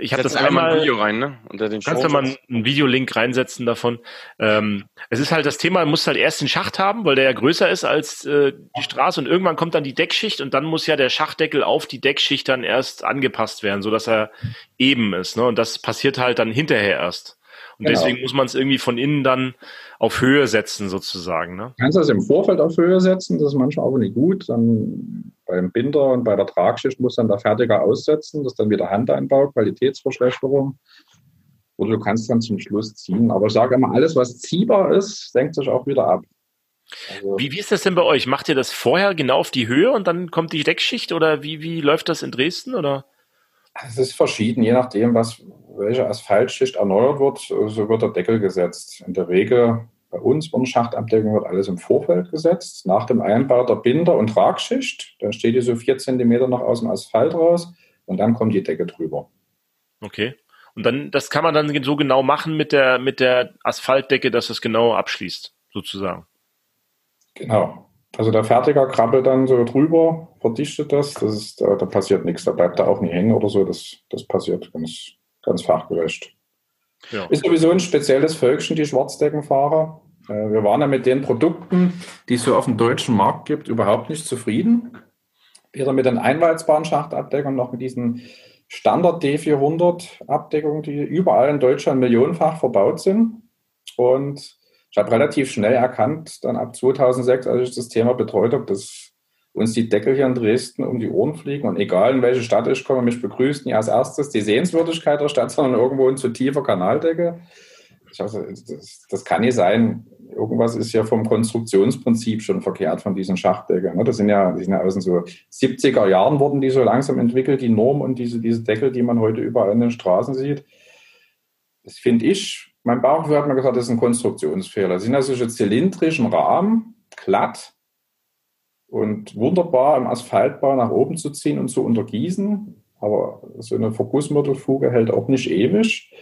ich habe das einmal. Ein Video rein, ne? Unter den kannst du mal einen Videolink reinsetzen davon. Ähm, es ist halt das Thema, man muss halt erst den Schacht haben, weil der ja größer ist als äh, die Straße und irgendwann kommt dann die Deckschicht und dann muss ja der Schachtdeckel auf die Deckschicht dann erst angepasst werden, so dass er eben ist. Ne? Und das passiert halt dann hinterher erst. Und genau. deswegen muss man es irgendwie von innen dann auf Höhe setzen, sozusagen. Ne? Du kannst das im Vorfeld auf Höhe setzen, das ist manchmal aber nicht gut. Dann beim Binder und bei der Tragschicht muss dann der Fertiger aussetzen, das ist dann wieder Handeinbau, Qualitätsverschlechterung. Oder du kannst dann zum Schluss ziehen. Aber ich sage immer, alles, was ziehbar ist, senkt sich auch wieder ab. Also, wie, wie ist das denn bei euch? Macht ihr das vorher genau auf die Höhe und dann kommt die Deckschicht oder wie, wie läuft das in Dresden? Oder? Es ist verschieden, je nachdem, was, welche Asphaltschicht erneuert wird, so wird der Deckel gesetzt. In der Regel bei uns und Schachtabdeckung wird alles im Vorfeld gesetzt. Nach dem Einbau der Binder- und Tragschicht, dann steht die so vier Zentimeter noch aus dem Asphalt raus und dann kommt die Decke drüber. Okay. Und dann, das kann man dann so genau machen mit der, mit der Asphaltdecke, dass es genau abschließt, sozusagen. Genau. Also der Fertiger krabbelt dann so drüber, verdichtet das, das ist, da, da passiert nichts, da bleibt er auch nicht hängen oder so, das, das passiert ganz, ganz fachgerecht. Ja. Ist sowieso ein spezielles Völkchen, die Schwarzdeckenfahrer. Äh, wir waren ja mit den Produkten, die es so auf dem deutschen Markt gibt, überhaupt nicht zufrieden. Weder mit den einwalzbaren Schachtabdeckungen noch mit diesen Standard D400 Abdeckungen, die überall in Deutschland millionenfach verbaut sind. Und ich habe relativ schnell erkannt, dann ab 2006, als ich das Thema betreut habe, dass uns die Deckel hier in Dresden um die Ohren fliegen und egal in welche Stadt ich komme, mich begrüßt nie als erstes die Sehenswürdigkeit der Stadt, sondern irgendwo in zu tiefer Kanaldecke. Also, das, das, kann nicht sein. Irgendwas ist ja vom Konstruktionsprinzip schon verkehrt von diesen Schachtdeckeln. Ne? Das sind ja, die sind ja aus den so 70er Jahren wurden die so langsam entwickelt, die Norm und diese, diese Deckel, die man heute überall in den Straßen sieht. Das finde ich, mein Bauchgefühl hat mir gesagt, das ist ein Konstruktionsfehler. Das sind ja solche zylindrischen Rahmen, glatt, und wunderbar im Asphaltbau nach oben zu ziehen und zu untergießen. Aber so eine Vergussmörtelfuge hält auch nicht ewig.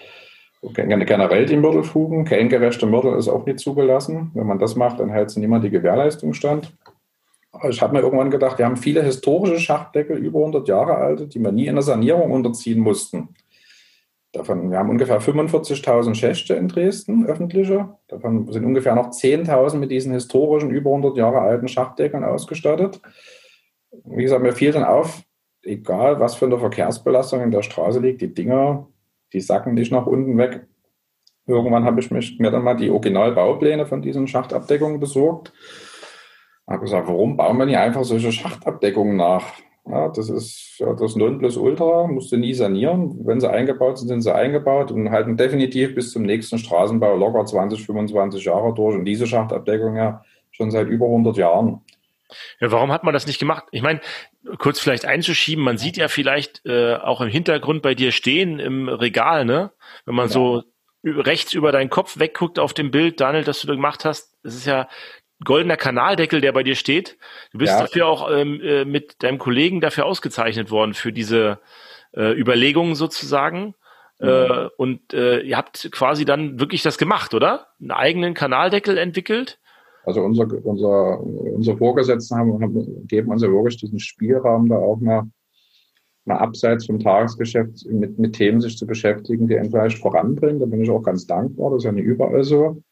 Generell die Mörtelfugen, kein Mörtel ist auch nicht zugelassen. Wenn man das macht, dann hält sie niemand die Gewährleistung stand. Ich habe mir irgendwann gedacht, wir haben viele historische Schachtdeckel, über 100 Jahre alte, die wir nie in der Sanierung unterziehen mussten. Davon, wir haben ungefähr 45.000 Schächte in Dresden, öffentliche. Davon sind ungefähr noch 10.000 mit diesen historischen, über 100 Jahre alten Schachtdeckern ausgestattet. Wie gesagt, mir fiel dann auf, egal was für eine Verkehrsbelastung in der Straße liegt, die Dinger, die sacken dich nach unten weg. Irgendwann habe ich mich, mir dann mal die Originalbaupläne von diesen Schachtabdeckungen besorgt. Ich habe gesagt, warum bauen wir nicht einfach solche Schachtabdeckungen nach? Ja, das ist ja, das Nonplusultra, musst du nie sanieren. Wenn sie eingebaut sind, sind sie eingebaut und halten definitiv bis zum nächsten Straßenbau locker 20, 25 Jahre durch. Und diese Schachtabdeckung ja schon seit über 100 Jahren. Ja, warum hat man das nicht gemacht? Ich meine, kurz vielleicht einzuschieben, man sieht ja vielleicht äh, auch im Hintergrund bei dir stehen im Regal, ne? Wenn man ja. so rechts über deinen Kopf wegguckt auf dem Bild, Daniel, das du da gemacht hast, das ist ja goldener Kanaldeckel, der bei dir steht. Du bist ja. dafür auch ähm, äh, mit deinem Kollegen dafür ausgezeichnet worden für diese äh, Überlegungen sozusagen. Mhm. Äh, und äh, ihr habt quasi dann wirklich das gemacht, oder? Einen eigenen Kanaldeckel entwickelt? Also unser, unser, unsere Vorgesetzten haben, haben, geben uns ja wirklich diesen Spielraum, da auch mal, mal abseits vom Tagesgeschäft mit, mit Themen sich zu beschäftigen, die einen vielleicht voranbringen. Da bin ich auch ganz dankbar. Das ist ja nicht überall so.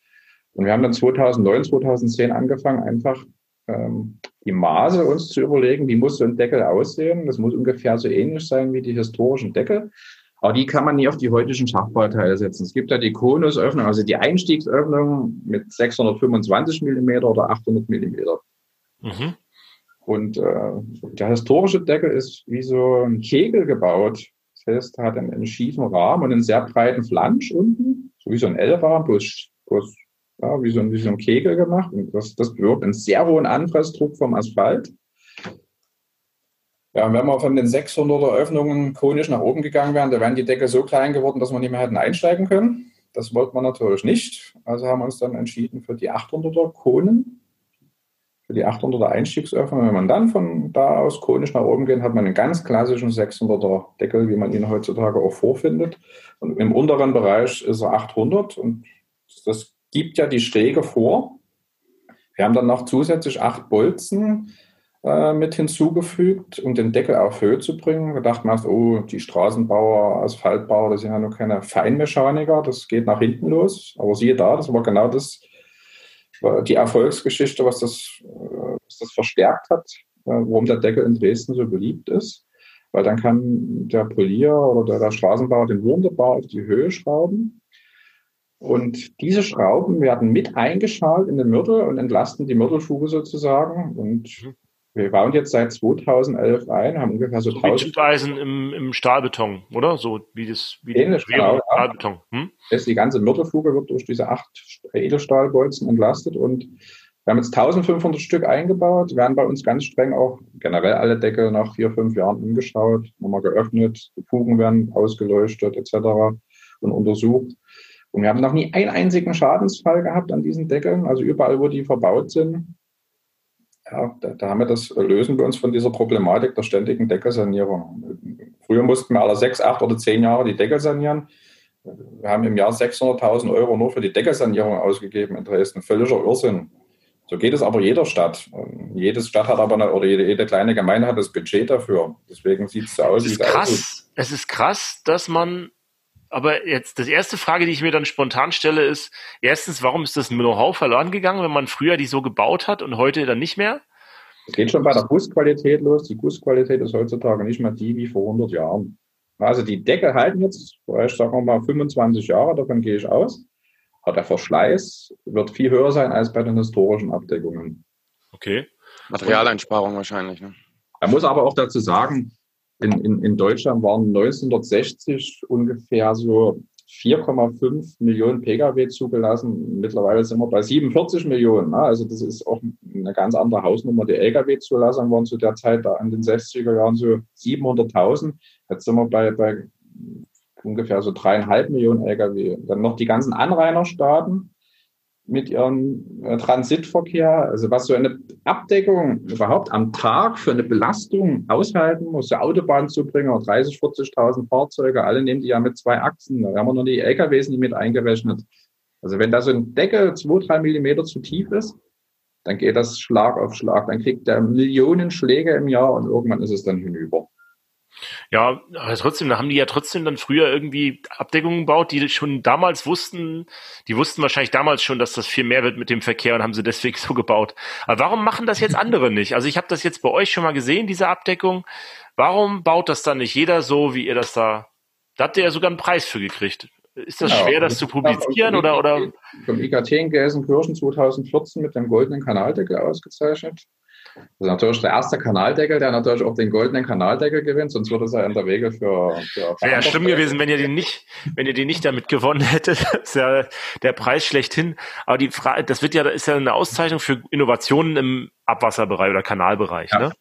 Und wir haben dann 2009, 2010 angefangen, einfach ähm, die Maße uns zu überlegen, wie muss so ein Deckel aussehen. Das muss ungefähr so ähnlich sein wie die historischen Deckel. Aber die kann man nie auf die heutigen Schachbauteile setzen. Es gibt ja die Konusöffnung, also die Einstiegsöffnung mit 625 Millimeter oder 800 Millimeter. Mhm. Und äh, der historische Deckel ist wie so ein Kegel gebaut. Das heißt, er hat einen, einen schiefen Rahmen und einen sehr breiten Flansch unten, so wie so ein L-Rahmen, bloß, bloß ja, wie, so ein, wie so ein Kegel gemacht. Und das, das bewirkt einen sehr hohen Anpressdruck vom Asphalt. Ja, wenn wir von den 600er Öffnungen konisch nach oben gegangen wären, da wären die Deckel so klein geworden, dass wir nicht mehr hätten einsteigen können. Das wollten wir natürlich nicht. Also haben wir uns dann entschieden für die 800er Konen, für die 800er Einstiegsöffnung. Wenn man dann von da aus konisch nach oben geht, hat man einen ganz klassischen 600er Deckel, wie man ihn heutzutage auch vorfindet. Und im unteren Bereich ist er 800 und das gibt ja die Schräge vor. Wir haben dann noch zusätzlich acht Bolzen äh, mit hinzugefügt, um den Deckel auf Höhe zu bringen. Wir dachten erst, oh, die Straßenbauer, Asphaltbauer, das sind ja nur keine Feinmechaniker, das geht nach hinten los. Aber siehe da, das war genau das, die Erfolgsgeschichte, was das, äh, was das verstärkt hat, äh, warum der Deckel in Dresden so beliebt ist. Weil dann kann der Polier oder der, Straßenbauer den Wunderbau auf die Höhe schrauben und diese Schrauben werden mit eingeschaltet in den Mörtel und entlasten die Mörtelfuge sozusagen. Und mhm. wir bauen jetzt seit 2011 ein, haben ungefähr so, so 1000 Eisen im, im Stahlbeton, oder? So wie das wie Ähnlich, genau, Stahlbeton. Hm? Die ganze Mörtelfuge wird durch diese acht Edelstahlbolzen entlastet und wir haben jetzt 1500 Stück eingebaut, werden bei uns ganz streng auch generell alle Deckel nach vier, fünf Jahren umgeschaut, nochmal geöffnet, die Fugen werden ausgeleuchtet etc. und untersucht. Und wir haben noch nie einen einzigen Schadensfall gehabt an diesen Deckeln, also überall, wo die verbaut sind. Ja, da, da haben wir das, lösen wir uns von dieser Problematik der ständigen Deckelsanierung. Früher mussten wir alle sechs, acht oder zehn Jahre die Deckel sanieren. Wir haben im Jahr 600.000 Euro nur für die Deckelsanierung ausgegeben in Dresden. Völliger Irrsinn. So geht es aber jeder Stadt. Jede Stadt hat aber eine, oder jede, jede kleine Gemeinde hat das Budget dafür. Deswegen sieht es so aus. Es ist krass. Es ist krass, dass man aber jetzt, das erste Frage, die ich mir dann spontan stelle, ist, erstens, warum ist das Know-how verloren gegangen, wenn man früher die so gebaut hat und heute dann nicht mehr? Es geht schon bei der Gussqualität los. Die Gussqualität ist heutzutage nicht mehr die wie vor 100 Jahren. Also die Deckel halten jetzt, ich sage mal 25 Jahre, davon gehe ich aus. Aber der Verschleiß wird viel höher sein als bei den historischen Abdeckungen. Okay. Materialeinsparung wahrscheinlich. Ne? Er muss aber auch dazu sagen, in, in, in Deutschland waren 1960 ungefähr so 4,5 Millionen Pkw zugelassen. Mittlerweile sind wir bei 47 Millionen. Ne? Also das ist auch eine ganz andere Hausnummer. Die Lkw-Zulassungen waren zu der Zeit da in den 60er Jahren so 700.000. Jetzt sind wir bei, bei ungefähr so dreieinhalb Millionen Lkw. Dann noch die ganzen Anrainerstaaten mit ihrem äh, Transitverkehr, also was so eine Abdeckung überhaupt am Tag für eine Belastung aushalten muss, zur Autobahn zu bringen, 30, 40.000 Fahrzeuge, alle nehmen die ja mit zwei Achsen, da haben wir noch die LKWs nicht mit eingerechnet. Also wenn da so ein Deckel zwei, drei Millimeter zu tief ist, dann geht das Schlag auf Schlag, dann kriegt der Millionen Schläge im Jahr und irgendwann ist es dann hinüber. Ja, aber trotzdem, da haben die ja trotzdem dann früher irgendwie Abdeckungen gebaut, die schon damals wussten, die wussten wahrscheinlich damals schon, dass das viel mehr wird mit dem Verkehr und haben sie deswegen so gebaut. Aber warum machen das jetzt andere nicht? Also ich habe das jetzt bei euch schon mal gesehen, diese Abdeckung. Warum baut das dann nicht jeder so, wie ihr das da? Da habt ihr ja sogar einen Preis für gekriegt. Ist das ja, schwer, das zu publizieren oder, oder? Vom IKT in Gelsenkirchen 2014 mit dem goldenen Kanaldeckel ausgezeichnet. Das ist natürlich der erste Kanaldeckel, der natürlich auch den goldenen Kanaldeckel gewinnt, sonst würde es ja in der Regel für. für Wäre ja schlimm gewesen, wenn ihr den nicht, wenn ihr den nicht damit gewonnen hättet. Das ist ja der Preis schlechthin. Aber die Frage, das wird ja, ist ja eine Auszeichnung für Innovationen im Abwasserbereich oder Kanalbereich. Ja. Ne?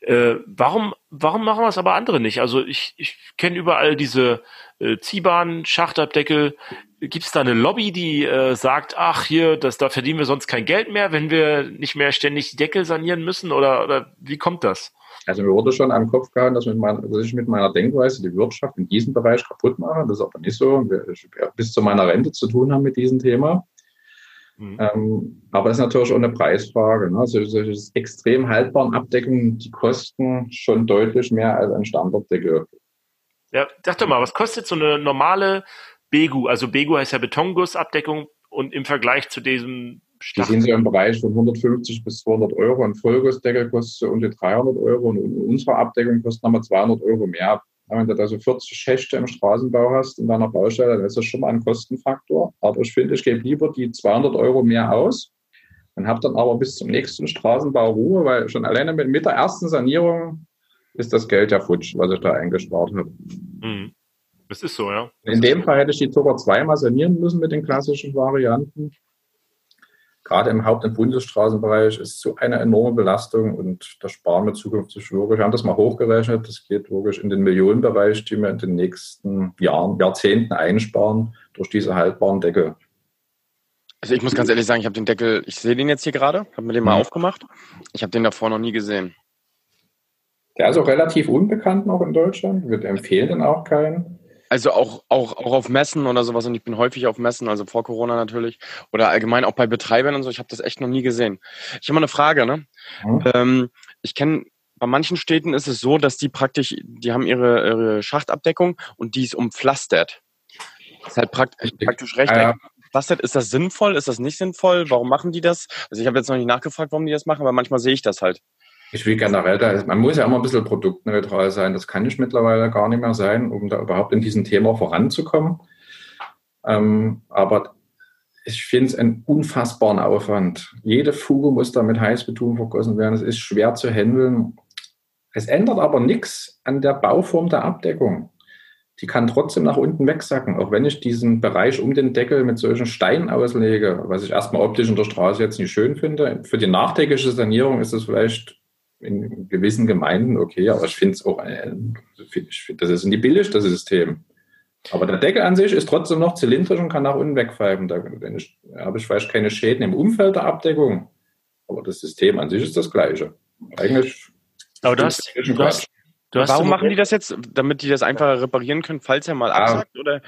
Äh, warum, warum machen das aber andere nicht? Also ich, ich kenne überall diese äh, Ziehbahn, Schachtabdeckel. Gibt es da eine Lobby, die äh, sagt, ach hier, das, da verdienen wir sonst kein Geld mehr, wenn wir nicht mehr ständig die Deckel sanieren müssen? Oder, oder wie kommt das? Also mir wurde schon am Kopf gehauen, dass, mein, dass ich mit meiner Denkweise die Wirtschaft in diesem Bereich kaputt mache. Das ist aber nicht so. Ich bis zu meiner Rente zu tun haben mit diesem Thema. Mhm. Ähm, aber es ist natürlich auch eine Preisfrage. Ne? Also solche extrem haltbaren Abdeckungen, die kosten schon deutlich mehr als ein Standarddeckel. Ja, sag doch mal, was kostet so eine normale Begu? Also Begu heißt ja Betongussabdeckung und im Vergleich zu diesem Stachel. Die sind so im Bereich von 150 bis 200 Euro. Ein Vollgussdeckel kostet so um die 300 Euro und unsere Abdeckung kostet nochmal 200 Euro mehr. Wenn du da so 40 Schächte im Straßenbau hast in deiner Baustelle, dann ist das schon mal ein Kostenfaktor. Aber ich finde, ich gebe lieber die 200 Euro mehr aus und habe dann aber bis zum nächsten Straßenbau Ruhe, weil schon alleine mit, mit der ersten Sanierung ist das Geld ja futsch, was ich da eingespart habe. Mhm. Das ist so, ja. Das in dem Fall hätte ich die sogar zweimal sanieren müssen mit den klassischen Varianten gerade im Haupt- und Bundesstraßenbereich ist so eine enorme Belastung und da sparen wir zukünftig wirklich. Wir haben das mal hochgerechnet, das geht wirklich in den Millionenbereich, die wir in den nächsten Jahren, Jahrzehnten einsparen durch diese haltbaren Deckel. Also ich muss ganz ehrlich sagen, ich habe den Deckel, ich sehe den jetzt hier gerade, habe mir den mal mhm. aufgemacht. Ich habe den davor noch nie gesehen. Der ist auch relativ unbekannt noch in Deutschland. Wir empfehlen den auch keinen. Also auch, auch, auch auf Messen oder sowas und ich bin häufig auf Messen, also vor Corona natürlich oder allgemein auch bei Betreibern und so. Ich habe das echt noch nie gesehen. Ich habe mal eine Frage, ne? Mhm. Ähm, ich kenne bei manchen Städten ist es so, dass die praktisch, die haben ihre, ihre Schachtabdeckung und die ist umpflastert. Das ist halt praktisch, praktisch recht. Ja. Pflastert, ist das sinnvoll? Ist das nicht sinnvoll? Warum machen die das? Also ich habe jetzt noch nicht nachgefragt, warum die das machen, aber manchmal sehe ich das halt. Ich will generell, da, man muss ja immer ein bisschen produktneutral sein. Das kann ich mittlerweile gar nicht mehr sein, um da überhaupt in diesem Thema voranzukommen. Ähm, aber ich finde es einen unfassbaren Aufwand. Jede Fuge muss da mit Heißbeton vergossen werden. Es ist schwer zu handeln. Es ändert aber nichts an der Bauform der Abdeckung. Die kann trotzdem nach unten wegsacken, auch wenn ich diesen Bereich um den Deckel mit solchen Steinen auslege, was ich erstmal optisch in der Straße jetzt nicht schön finde. Für die nachträgliche Sanierung ist es vielleicht in gewissen Gemeinden okay, aber ich finde es auch, äh, ich find, das ist ein billigste System. Aber der Deckel an sich ist trotzdem noch zylindrisch und kann nach unten wegpfeifen. Da habe ich vielleicht keine Schäden im Umfeld der Abdeckung. Aber das System an sich ist das gleiche. Eigentlich. Aber du hast, du hast, du hast Warum machen die das jetzt? Damit die das einfacher reparieren können, falls er mal absagt? Oder?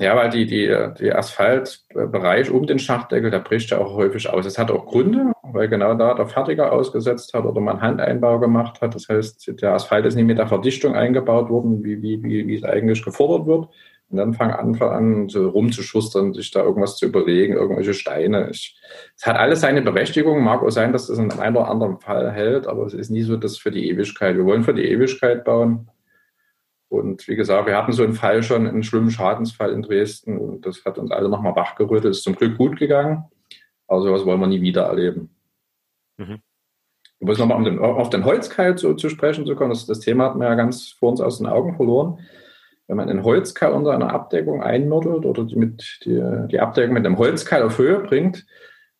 Ja, weil die, die, die Asphaltbereich um den Schachtdeckel, der bricht ja auch häufig aus. Es hat auch Gründe, weil genau da der Fertiger ausgesetzt hat oder man Handeinbau gemacht hat. Das heißt, der Asphalt ist nicht mit der Verdichtung eingebaut worden, wie, wie, wie, wie es eigentlich gefordert wird. Und dann fangen an, an so rumzuschustern, sich da irgendwas zu überlegen, irgendwelche Steine. es hat alles seine Berechtigung. Mag auch sein, dass das in einem oder anderen Fall hält, aber es ist nie so das für die Ewigkeit. Wir wollen für die Ewigkeit bauen. Und wie gesagt, wir hatten so einen Fall schon, einen schlimmen Schadensfall in Dresden und das hat uns alle nochmal wachgerüttelt. Ist zum Glück gut gegangen, aber sowas wollen wir nie wieder erleben. Mhm. Um nochmal um den, auf den Holzkeil zu, zu sprechen zu kommen, das, das, Thema hatten wir ja ganz vor uns aus den Augen verloren. Wenn man einen Holzkeil unter einer Abdeckung einmürdelt oder die, mit, die, die Abdeckung mit einem Holzkeil auf Höhe bringt,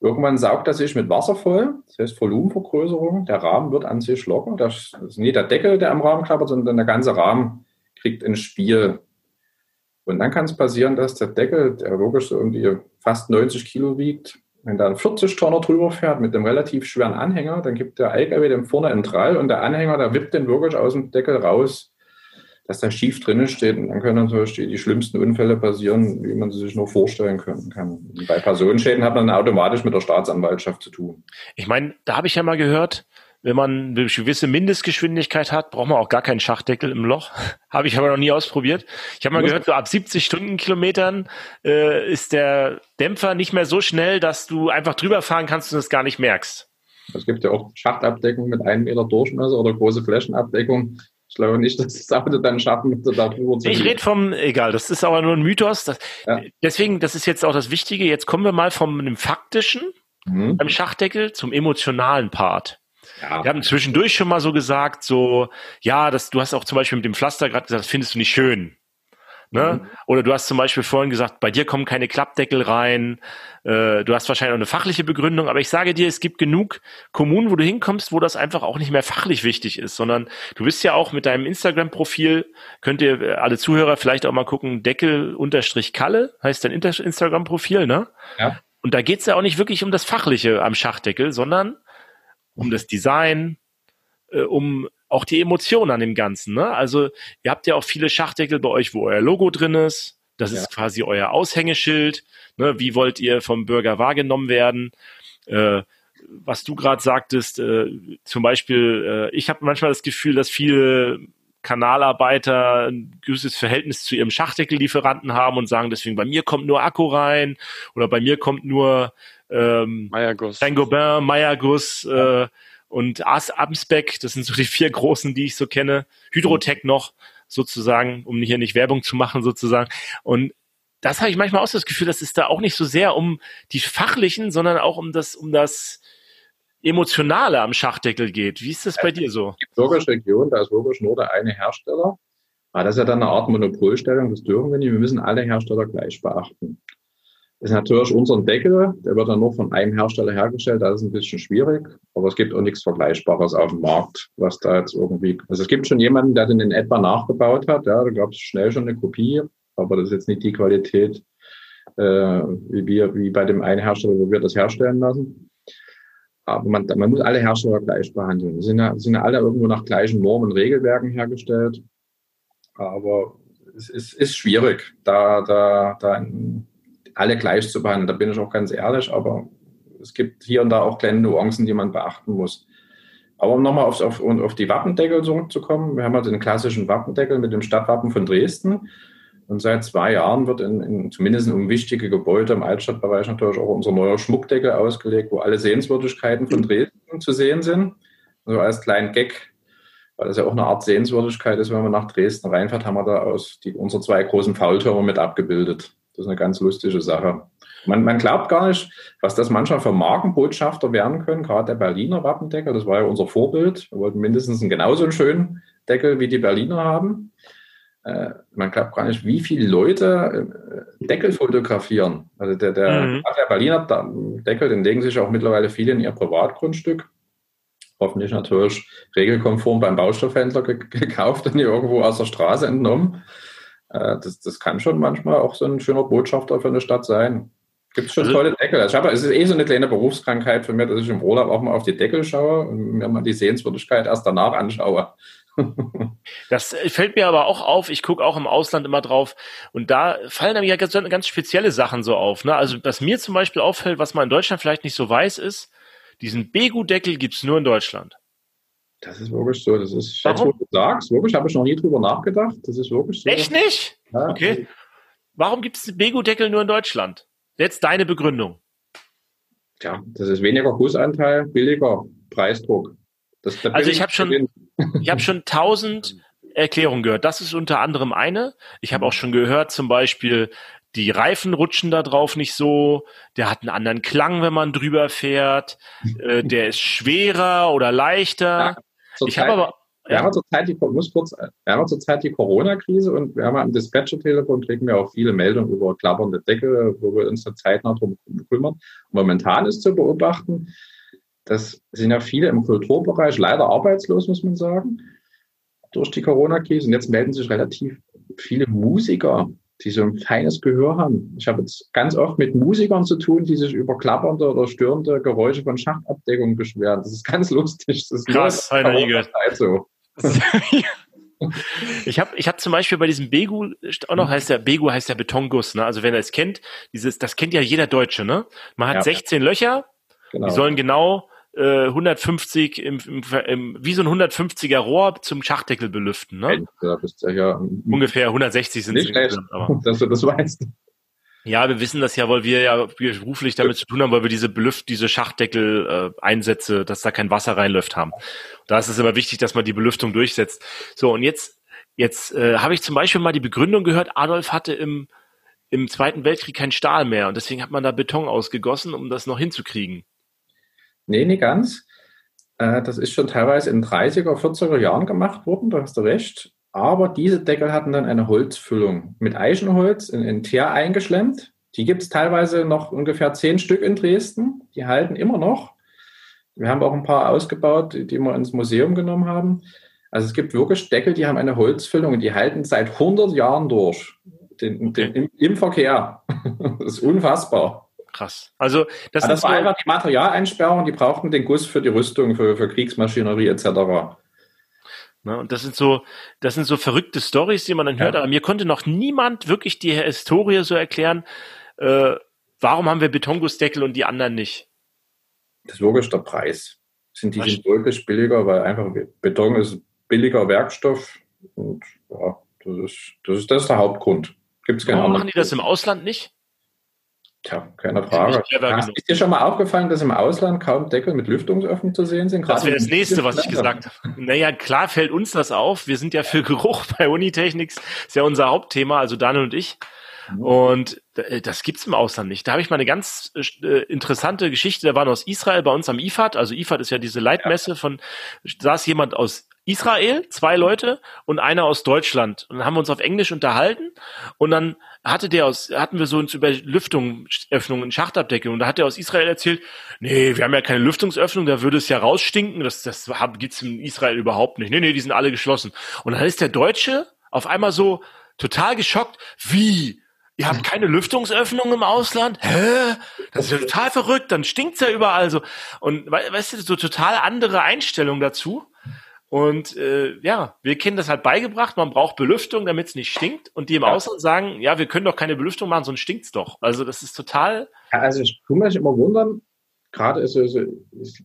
Irgendwann saugt er sich mit Wasser voll, das heißt Volumenvergrößerung. Der Rahmen wird an sich locker. Das ist nicht der Deckel, der am Rahmen klappert, sondern der ganze Rahmen kriegt ein Spiel. Und dann kann es passieren, dass der Deckel, der wirklich so irgendwie fast 90 Kilo wiegt, wenn da ein 40 Tonner drüber fährt mit einem relativ schweren Anhänger, dann gibt der LKW dem vorne einen Drall und der Anhänger, der wippt den wirklich aus dem Deckel raus, dass der schief drinnen steht. Und dann können natürlich die, die schlimmsten Unfälle passieren, wie man sie sich nur vorstellen können kann. Und bei Personenschäden hat man automatisch mit der Staatsanwaltschaft zu tun. Ich meine, da habe ich ja mal gehört, wenn man eine gewisse Mindestgeschwindigkeit hat, braucht man auch gar keinen Schachdeckel im Loch. habe ich aber noch nie ausprobiert. Ich habe mal gehört, so ab 70 Stundenkilometern äh, ist der Dämpfer nicht mehr so schnell, dass du einfach drüber fahren kannst und es gar nicht merkst. Es gibt ja auch Schachtabdeckung mit einem Meter Durchmesser oder große Flächenabdeckung. Ich glaube nicht, dass das Auto dann schaffen da drüber zu Ich rede vom, egal, das ist aber nur ein Mythos. Das, ja. Deswegen, das ist jetzt auch das Wichtige. Jetzt kommen wir mal vom faktischen mhm. beim Schachdeckel zum emotionalen Part. Ja. Wir haben zwischendurch schon mal so gesagt, so, ja, das, du hast auch zum Beispiel mit dem Pflaster gerade gesagt, das findest du nicht schön. Ne? Mhm. Oder du hast zum Beispiel vorhin gesagt, bei dir kommen keine Klappdeckel rein. Äh, du hast wahrscheinlich auch eine fachliche Begründung, aber ich sage dir, es gibt genug Kommunen, wo du hinkommst, wo das einfach auch nicht mehr fachlich wichtig ist, sondern du bist ja auch mit deinem Instagram-Profil, könnt ihr äh, alle Zuhörer vielleicht auch mal gucken, Deckel-Kalle heißt dein Instagram-Profil, ne? Ja. Und da geht's ja auch nicht wirklich um das Fachliche am Schachdeckel, sondern um das Design, äh, um auch die Emotion an dem Ganzen. Ne? Also ihr habt ja auch viele Schachdeckel bei euch, wo euer Logo drin ist. Das ja. ist quasi euer Aushängeschild. Ne? Wie wollt ihr vom Bürger wahrgenommen werden? Äh, was du gerade sagtest, äh, zum Beispiel, äh, ich habe manchmal das Gefühl, dass viele Kanalarbeiter ein gewisses Verhältnis zu ihrem Schachdeckellieferanten haben und sagen deswegen, bei mir kommt nur Akku rein oder bei mir kommt nur ähm, Saint-Gobain, Meyerguss, äh, und As Amsbeck, das sind so die vier großen, die ich so kenne. Hydrotech noch sozusagen, um hier nicht Werbung zu machen sozusagen. Und das habe ich manchmal auch das Gefühl, dass es da auch nicht so sehr um die fachlichen, sondern auch um das, um das Emotionale am Schachdeckel geht. Wie ist das bei dir so? Die Bürgersche Region, da ist wirklich nur der eine Hersteller. Aber das ist ja dann eine Art Monopolstellung, das dürfen wir nicht. Wir müssen alle Hersteller gleich beachten ist natürlich unser Deckel, der wird dann nur von einem Hersteller hergestellt, das ist ein bisschen schwierig, aber es gibt auch nichts Vergleichbares auf dem Markt, was da jetzt irgendwie, also es gibt schon jemanden, der den in etwa nachgebaut hat, ja, da gab es schnell schon eine Kopie, aber das ist jetzt nicht die Qualität, äh, wie wir, wie bei dem einen Hersteller, wo wir das herstellen lassen. Aber man, man muss alle Hersteller gleich behandeln. Die sind ja, sind ja alle irgendwo nach gleichen Normen und Regelwerken hergestellt. Aber es ist, ist schwierig, da, da, da alle gleich zu behandeln. Da bin ich auch ganz ehrlich, aber es gibt hier und da auch kleine Nuancen, die man beachten muss. Aber um nochmal auf, auf, auf die Wappendeckel zurückzukommen, wir haben halt den klassischen Wappendeckel mit dem Stadtwappen von Dresden. Und seit zwei Jahren wird in, in zumindest um wichtige Gebäude im Altstadtbereich natürlich auch unser neuer Schmuckdeckel ausgelegt, wo alle Sehenswürdigkeiten von Dresden zu sehen sind. Also als kleinen Gag, weil das ja auch eine Art Sehenswürdigkeit ist, wenn man nach Dresden reinfährt, haben wir da aus die, unsere zwei großen Faultürme mit abgebildet. Das ist eine ganz lustige Sache. Man, man glaubt gar nicht, was das manchmal für Markenbotschafter werden können. Gerade der Berliner Wappendeckel, das war ja unser Vorbild. Wir wollten mindestens einen genauso einen schönen Deckel wie die Berliner haben. Äh, man glaubt gar nicht, wie viele Leute äh, Deckel fotografieren. Also der, der, mhm. der Berliner Deckel, den legen sich auch mittlerweile viele in ihr Privatgrundstück. Hoffentlich natürlich regelkonform beim Baustoffhändler gekauft und irgendwo aus der Straße entnommen. Äh, das, das kann schon manchmal auch so ein schöner Botschafter für eine Stadt sein. Gibt es schon also, tolle Deckel. Also ich habe, es ist eh so eine kleine Berufskrankheit für mich, dass ich im Urlaub auch mal auf die Deckel schaue und mir mal die Sehenswürdigkeit erst danach anschaue. Das fällt mir aber auch auf. Ich gucke auch im Ausland immer drauf und da fallen dann ja ganz, ganz spezielle Sachen so auf. Ne? Also was mir zum Beispiel auffällt, was man in Deutschland vielleicht nicht so weiß, ist, diesen Begu-Deckel gibt's nur in Deutschland. Das ist wirklich so. Das ist, Warum? jetzt, wo du sagst, wirklich, habe ich noch nie drüber nachgedacht. Das ist wirklich so. Echt nicht? Ja, okay. Warum gibt es den Bego-Deckel nur in Deutschland? Jetzt deine Begründung. Tja, das ist weniger Gussanteil, billiger Preisdruck. Das, also ich habe schon, ich habe schon tausend Erklärungen gehört. Das ist unter anderem eine. Ich habe auch schon gehört, zum Beispiel, die Reifen rutschen da drauf nicht so, der hat einen anderen Klang, wenn man drüber fährt, äh, der ist schwerer oder leichter. Ich habe aber wir ja. haben zurzeit die, muss kurz, wir haben zurzeit die Corona-Krise und wir haben am Dispatcher-Telefon kriegen wir auch viele Meldungen über klappernde Decke, wo wir uns da zeitnah drum kümmern. Momentan ist zu beobachten, das sind ja viele im Kulturbereich leider arbeitslos, muss man sagen, durch die Corona-Krise. Und jetzt melden sich relativ viele Musiker die so ein feines Gehör haben. Ich habe jetzt ganz oft mit Musikern zu tun, die sich über klappernde oder störende Geräusche von Schachtabdeckung beschweren. Das ist ganz lustig. Das ist Krass, Heiner Igel. So. ich habe ich hab zum Beispiel bei diesem Begu auch noch heißt der Begu heißt der Betonguss, ne? Also wenn er es kennt, dieses das kennt ja jeder Deutsche, ne? Man hat ja. 16 Löcher, genau. die sollen genau 150 äh, im, im, im, wie so ein 150er Rohr zum Schachdeckel belüften. Ne? Ja, bist ja Ungefähr 160 sind es aber. Dass du das weißt. Ja, wir wissen das ja, weil wir ja beruflich damit zu tun haben, weil wir diese Belüft, diese Schachdeckel-Einsätze, äh, dass da kein Wasser reinläuft haben. Da ist es immer wichtig, dass man die Belüftung durchsetzt. So, und jetzt, jetzt äh, habe ich zum Beispiel mal die Begründung gehört, Adolf hatte im, im Zweiten Weltkrieg kein Stahl mehr und deswegen hat man da Beton ausgegossen, um das noch hinzukriegen. Nee, nicht ganz. Äh, das ist schon teilweise in 30er, 40er Jahren gemacht worden, da hast du recht. Aber diese Deckel hatten dann eine Holzfüllung mit Eichenholz in, in Teer eingeschlemmt. Die gibt es teilweise noch ungefähr zehn Stück in Dresden. Die halten immer noch. Wir haben auch ein paar ausgebaut, die wir ins Museum genommen haben. Also es gibt wirklich Deckel, die haben eine Holzfüllung und die halten seit 100 Jahren durch den, den, im, im, Verkehr. das ist unfassbar. Krass. Also das, das war einfach die Materialeinsperrung, die brauchten den Guss für die Rüstung, für, für Kriegsmaschinerie etc. Ne, und das sind so, das sind so verrückte Stories, die man dann hört. Ja. Aber mir konnte noch niemand wirklich die Historie so erklären, äh, warum haben wir Betongussdeckel und die anderen nicht. Das ist logisch der Preis. Sind die wirklich billiger, weil einfach Beton ist billiger Werkstoff und ja, das ist, das ist, das ist der Hauptgrund. Gibt's keine Warum machen die das im Ausland nicht? Tja, keine Frage. Ist dir schon mal aufgefallen, dass im Ausland kaum Deckel mit Lüftungsöffnung zu sehen sind? Das wäre das nächste, was ich gesagt habe. Naja, klar fällt uns das auf. Wir sind ja für Geruch bei Unitechnics. Ist ja unser Hauptthema, also Daniel und ich. Mhm. Und äh, das gibt's im Ausland nicht. Da habe ich mal eine ganz äh, interessante Geschichte. Da waren aus Israel bei uns am IFAD. Also IFAD ist ja diese Leitmesse von, saß jemand aus Israel, zwei Leute und einer aus Deutschland. Und dann haben wir uns auf Englisch unterhalten und dann hatte der aus, hatten wir so uns über Lüftungsöffnungen, Schachtabdeckung und da hat der aus Israel erzählt, nee, wir haben ja keine Lüftungsöffnung, da würde es ja rausstinken, das, das gibt's in Israel überhaupt nicht. Nee, nee, die sind alle geschlossen. Und dann ist der Deutsche auf einmal so total geschockt, wie? Ihr habt keine Lüftungsöffnung im Ausland? Hä? Das ist ja total verrückt, dann stinkt's ja überall so. Und weißt du, so total andere Einstellung dazu. Und äh, ja, wir kennen das halt beigebracht, man braucht Belüftung, damit es nicht stinkt. Und die im ja. Ausland sagen, ja, wir können doch keine Belüftung machen, sonst stinkt's doch. Also das ist total. Ja, also ich tue mich immer wundern, gerade ist, ist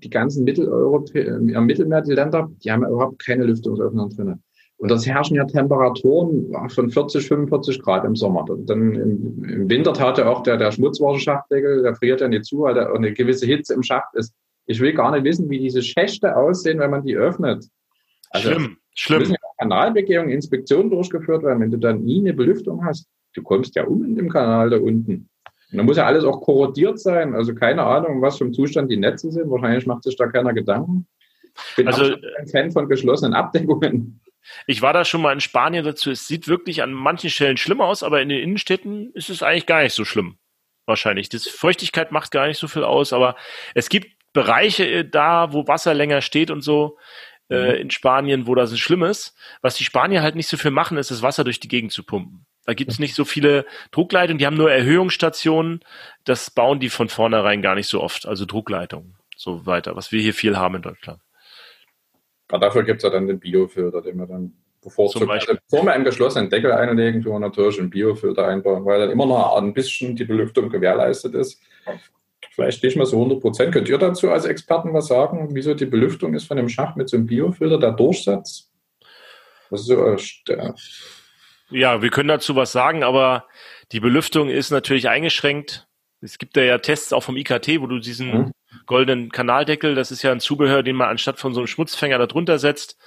die ganzen Mitteleuropäer, äh, am Mittelmeer, die Länder, die haben ja überhaupt keine Lüftungsöffnung drin. Und das herrschen ja Temperaturen von 40, 45 Grad im Sommer. Dann im, im Winter tat ja auch der, der Schmutzwassenschachtdeckel, der friert ja nicht zu, weil da eine gewisse Hitze im Schacht ist. Ich will gar nicht wissen, wie diese Schächte aussehen, wenn man die öffnet. Also, schlimm, schlimm. müssen ja Kanalbegehung, Inspektionen durchgeführt werden. Wenn du dann nie eine Belüftung hast, du kommst ja um in dem Kanal da unten. Und dann muss ja alles auch korrodiert sein. Also keine Ahnung, was für ein Zustand die Netze sind. Wahrscheinlich macht sich da keiner Gedanken. Ich bin also, ein Fan von geschlossenen Abdeckungen. Ich war da schon mal in Spanien dazu. Es sieht wirklich an manchen Stellen schlimm aus, aber in den Innenstädten ist es eigentlich gar nicht so schlimm. Wahrscheinlich. Die Feuchtigkeit macht gar nicht so viel aus, aber es gibt Bereiche äh, da, wo Wasser länger steht und so äh, mhm. in Spanien, wo das schlimm ist. Was die Spanier halt nicht so viel machen, ist das Wasser durch die Gegend zu pumpen. Da gibt es nicht so viele Druckleitungen, die haben nur Erhöhungsstationen. Das bauen die von vornherein gar nicht so oft, also Druckleitungen, so weiter, was wir hier viel haben in Deutschland. Ja, dafür gibt es ja dann den Biofilter, den wir dann bevorzugt. Also bevor wir einen geschlossenen Deckel einlegen, tun wir natürlich einen Biofilter einbauen, weil dann immer noch ein bisschen die Belüftung gewährleistet ist vielleicht nicht mehr so 100 Prozent. Könnt ihr dazu als Experten was sagen, wieso die Belüftung ist von dem Schacht mit so einem Biofilter, der Durchsatz? Was ist so, äh, ja, wir können dazu was sagen, aber die Belüftung ist natürlich eingeschränkt. Es gibt da ja Tests auch vom IKT, wo du diesen mhm. goldenen Kanaldeckel, das ist ja ein Zubehör, den man anstatt von so einem Schmutzfänger da drunter setzt.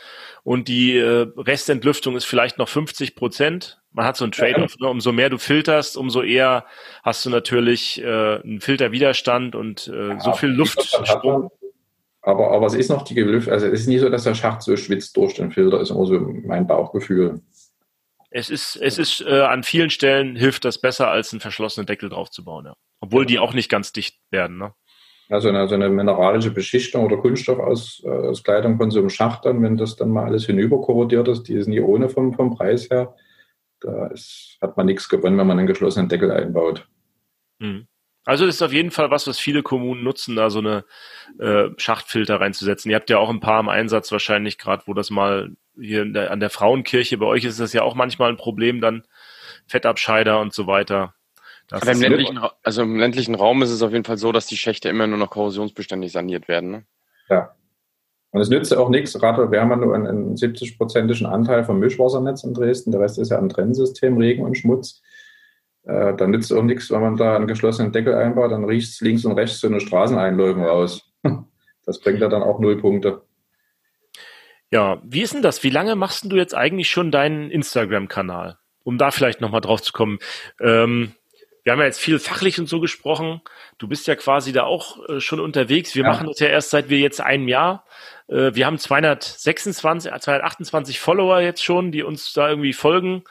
Und die äh, Restentlüftung ist vielleicht noch 50 Prozent. Man hat so ein Trade-off. Ne? Umso mehr du filterst, umso eher hast du natürlich äh, einen Filterwiderstand und äh, ja, so viel Luft. Aber, aber es ist noch die Gelüft, also es ist nicht so, dass der Schacht so schwitzt durch den Filter, ist immer so mein Bauchgefühl. Es ist, es ist äh, an vielen Stellen hilft das besser, als einen verschlossenen Deckel draufzubauen, ja. Obwohl die auch nicht ganz dicht werden, ne? Also eine, so eine mineralische Beschichtung oder Kunststoffauskleidung von so einem Schacht dann, wenn das dann mal alles hinüberkorrodiert ist, die ist nie ohne vom, vom Preis her. Da ist, hat man nichts gewonnen, wenn man einen geschlossenen Deckel einbaut. Mhm. Also das ist auf jeden Fall was, was viele Kommunen nutzen, da so eine äh, Schachtfilter reinzusetzen. Ihr habt ja auch ein paar im Einsatz wahrscheinlich, gerade wo das mal hier der, an der Frauenkirche, bei euch ist das ja auch manchmal ein Problem, dann Fettabscheider und so weiter. Aber im ländlichen, also im ländlichen Raum ist es auf jeden Fall so, dass die Schächte immer nur noch korrosionsbeständig saniert werden. Ne? Ja. Und es nützt auch nichts, gerade wir haben ja nur einen, einen 70-prozentigen Anteil vom Mischwassernetz in Dresden, der Rest ist ja ein Trennsystem, Regen und Schmutz. Äh, dann nützt auch nichts, wenn man da einen geschlossenen Deckel einbaut, dann riecht es links und rechts so eine Straßeneinläufen raus. Das bringt ja dann auch null Punkte. Ja, wie ist denn das? Wie lange machst du jetzt eigentlich schon deinen Instagram-Kanal? Um da vielleicht nochmal drauf zu kommen. Ähm, wir haben ja jetzt viel fachlich und so gesprochen. Du bist ja quasi da auch äh, schon unterwegs. Wir ja. machen das ja erst seit wir jetzt einem Jahr. Äh, wir haben 226, 228 Follower jetzt schon, die uns da irgendwie folgen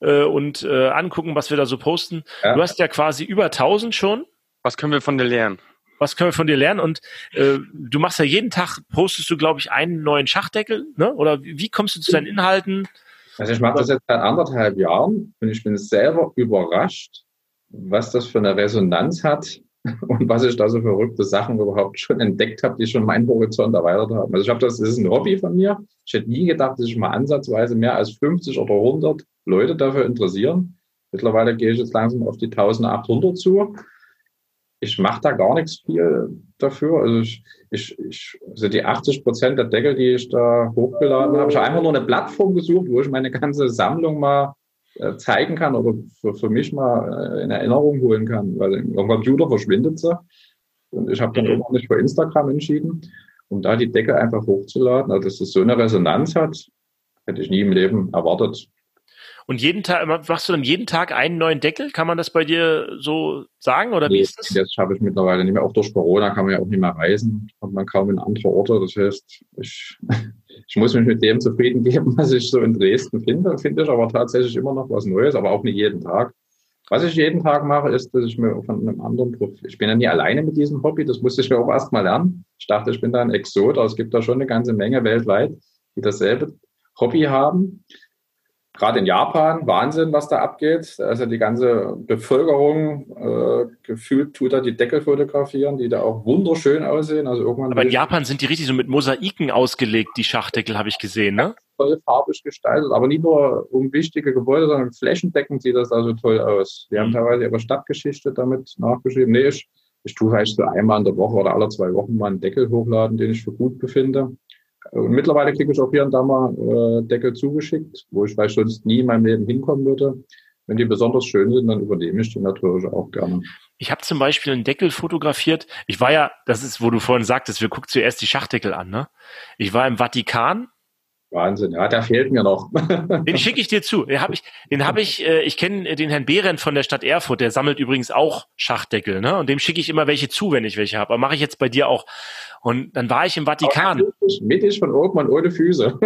äh, und äh, angucken, was wir da so posten. Ja. Du hast ja quasi über 1000 schon. Was können wir von dir lernen? was können wir von dir lernen? Und äh, du machst ja jeden Tag, postest du, glaube ich, einen neuen Schachdeckel, ne? Oder wie kommst du zu deinen Inhalten? Also ich mache das jetzt seit anderthalb Jahren und ich bin selber überrascht, was das für eine Resonanz hat und was ich da so verrückte Sachen überhaupt schon entdeckt habe, die schon meinen Horizont erweitert haben. Also ich habe das, das ist ein Hobby von mir. Ich hätte nie gedacht, dass ich mal ansatzweise mehr als 50 oder 100 Leute dafür interessieren. Mittlerweile gehe ich jetzt langsam auf die 1800 zu ich mache da gar nichts viel dafür. Also ich, ich, ich also die 80 Prozent der Deckel, die ich da hochgeladen habe, ich habe einfach nur eine Plattform gesucht, wo ich meine ganze Sammlung mal zeigen kann oder für, für mich mal äh, in Erinnerung holen kann, weil im Computer verschwindet sie. Und ich habe dann mhm. irgendwann nicht für Instagram entschieden, um da die Deckel einfach hochzuladen. Also dass es so eine Resonanz hat, hätte ich nie im Leben erwartet. Und jeden Tag, machst du dann jeden Tag einen neuen Deckel? Kann man das bei dir so sagen oder nee, wie ist das? Das schaffe ich mittlerweile nicht mehr. Auch durch Corona kann man ja auch nicht mehr reisen. Kommt man kaum in andere Orte. Das heißt, ich, ich muss mich mit dem zufrieden geben, was ich so in Dresden finde. Finde ich aber tatsächlich immer noch was Neues, aber auch nicht jeden Tag. Was ich jeden Tag mache, ist, dass ich mir von einem anderen Profil, ich bin ja nie alleine mit diesem Hobby, das musste ich ja auch erst mal lernen. Ich dachte, ich bin da ein Exot, aber es gibt da schon eine ganze Menge weltweit, die dasselbe Hobby haben gerade in Japan, Wahnsinn, was da abgeht. Also die ganze Bevölkerung äh, gefühlt tut da die Deckel fotografieren, die da auch wunderschön aussehen. Also irgendwann Aber in Japan sind die richtig so mit Mosaiken ausgelegt, die Schachdeckel, habe ich gesehen, ne? Voll farbig gestaltet, aber nicht nur um wichtige Gebäude, sondern flächendeckend sieht das da so toll aus. Die mhm. haben teilweise ihre Stadtgeschichte damit nachgeschrieben. Nee, ich, ich tue vielleicht so einmal in der Woche oder alle zwei Wochen mal einen Deckel hochladen, den ich für gut befinde. Und mittlerweile kriege ich auch hier und da mal äh, Deckel zugeschickt, wo ich vielleicht sonst nie in meinem Leben hinkommen würde. Wenn die besonders schön sind, dann übernehme ich die natürlich auch gerne. Ich habe zum Beispiel einen Deckel fotografiert. Ich war ja, das ist, wo du vorhin sagtest, wir gucken zuerst die Schachdeckel an. Ne? Ich war im Vatikan Wahnsinn, ja, der fehlt mir noch. Den schicke ich dir zu. Den habe ich, den habe ich, äh, ich kenne den Herrn Behrendt von der Stadt Erfurt, der sammelt übrigens auch Schachdeckel, ne? Und dem schicke ich immer welche zu, wenn ich welche habe. Aber mache ich jetzt bei dir auch. Und dann war ich im Vatikan. Mittig von oben und ohne Füße.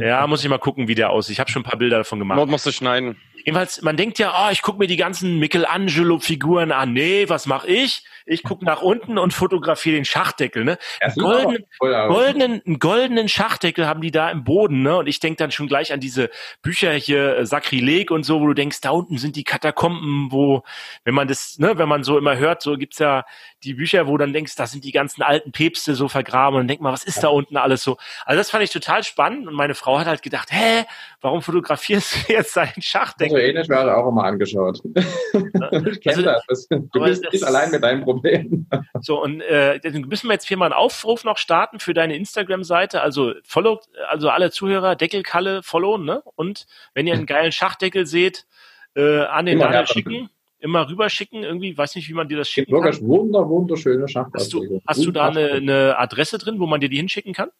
ja, muss ich mal gucken, wie der aussieht. Ich habe schon ein paar Bilder davon gemacht. musst du schneiden. Jedenfalls, man denkt ja, oh, ich gucke mir die ganzen Michelangelo-Figuren an. Nee, was mache ich? Ich gucke nach unten und fotografiere den Schachdeckel. Ne? Einen goldenen, einen goldenen Schachdeckel haben die da im Boden. Ne? Und ich denke dann schon gleich an diese Bücher hier, äh, Sakrileg und so, wo du denkst, da unten sind die Katakomben, wo, wenn man das, ne, wenn man so immer hört, so gibt's ja die Bücher, wo dann denkst, da sind die ganzen alten Päpste so vergraben und dann denkt man, was ist da unten alles so? Also das fand ich total spannend und meine Frau hat halt gedacht, hä, warum fotografierst du jetzt seinen Schachdeckel? So ähnlich wäre auch immer angeschaut. ich kenne also, das. Du bist nicht allein mit deinem Problem. So, und äh, müssen wir jetzt hier mal einen Aufruf noch starten für deine Instagram-Seite. Also follow, also alle Zuhörer, Deckelkalle followen, ne? Und wenn ihr einen geilen Schachdeckel seht, äh, an den Daniel schicken immer rüberschicken, irgendwie, weiß nicht, wie man dir das schicken Wirklich kann. wunder, wunderschöne Schachtel. Hast du, hast du da eine, eine Adresse drin, wo man dir die hinschicken kann?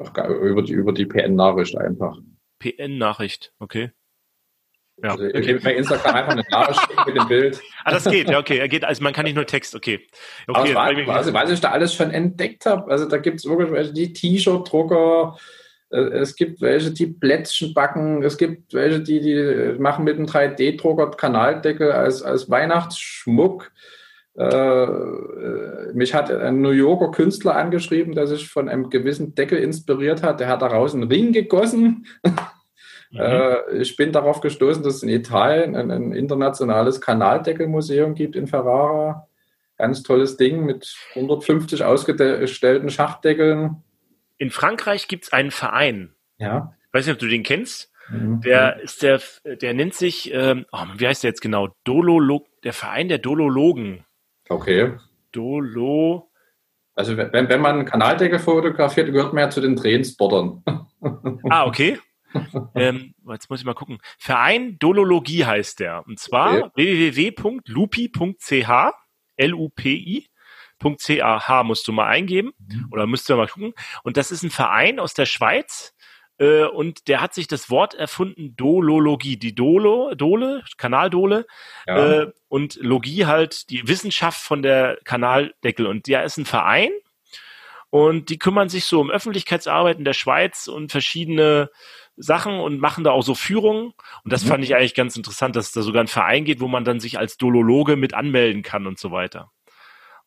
Ach, über die, über die PN-Nachricht einfach. PN-Nachricht, okay. Ja. Also, okay. Bei Instagram einfach eine Nachricht mit dem Bild. Ah, das geht, ja, okay. Geht, also man kann nicht nur Text, okay. okay also, was ich da alles schon entdeckt habe, also da gibt es wirklich die T-Shirt-Drucker, es gibt welche, die Plätzchen backen, es gibt welche, die, die machen mit einem 3D-Drucker Kanaldeckel als, als Weihnachtsschmuck. Äh, mich hat ein New Yorker Künstler angeschrieben, der sich von einem gewissen Deckel inspiriert hat. Der hat daraus einen Ring gegossen. Mhm. Äh, ich bin darauf gestoßen, dass es in Italien ein, ein internationales Kanaldeckelmuseum gibt in Ferrara. Ganz tolles Ding mit 150 ausgestellten Schachdeckeln. In Frankreich gibt es einen Verein. Ja. Ich weiß nicht, ob du den kennst. Mhm. Der ist der, der nennt sich, ähm, oh, wie heißt der jetzt genau? Dololog, der Verein der Dolologen. Okay. Dolo. Also wenn, wenn man einen Kanaldeckel fotografiert, gehört man ja zu den Trainspottern. ah, okay ähm, jetzt muss ich mal gucken. Verein Dolologie heißt der. Und zwar okay. www.lupi.ch, L-U-P-I, .ch musst du mal eingeben mhm. oder müsst ihr mal gucken. Und das ist ein Verein aus der Schweiz, Äh, und der hat sich das Wort erfunden, Dolologie. Die Dolo, Dole, Kanaldole Ja. äh, und Logie halt die Wissenschaft von der Kanaldeckel. Und der ist ein Verein und die kümmern sich so um Öffentlichkeitsarbeit in der Schweiz und verschiedene Sachen und machen da auch so Führungen. Und das Mhm. fand ich eigentlich ganz interessant, dass es da sogar einen Verein geht, wo man dann sich als Dolologe mit anmelden kann und so weiter.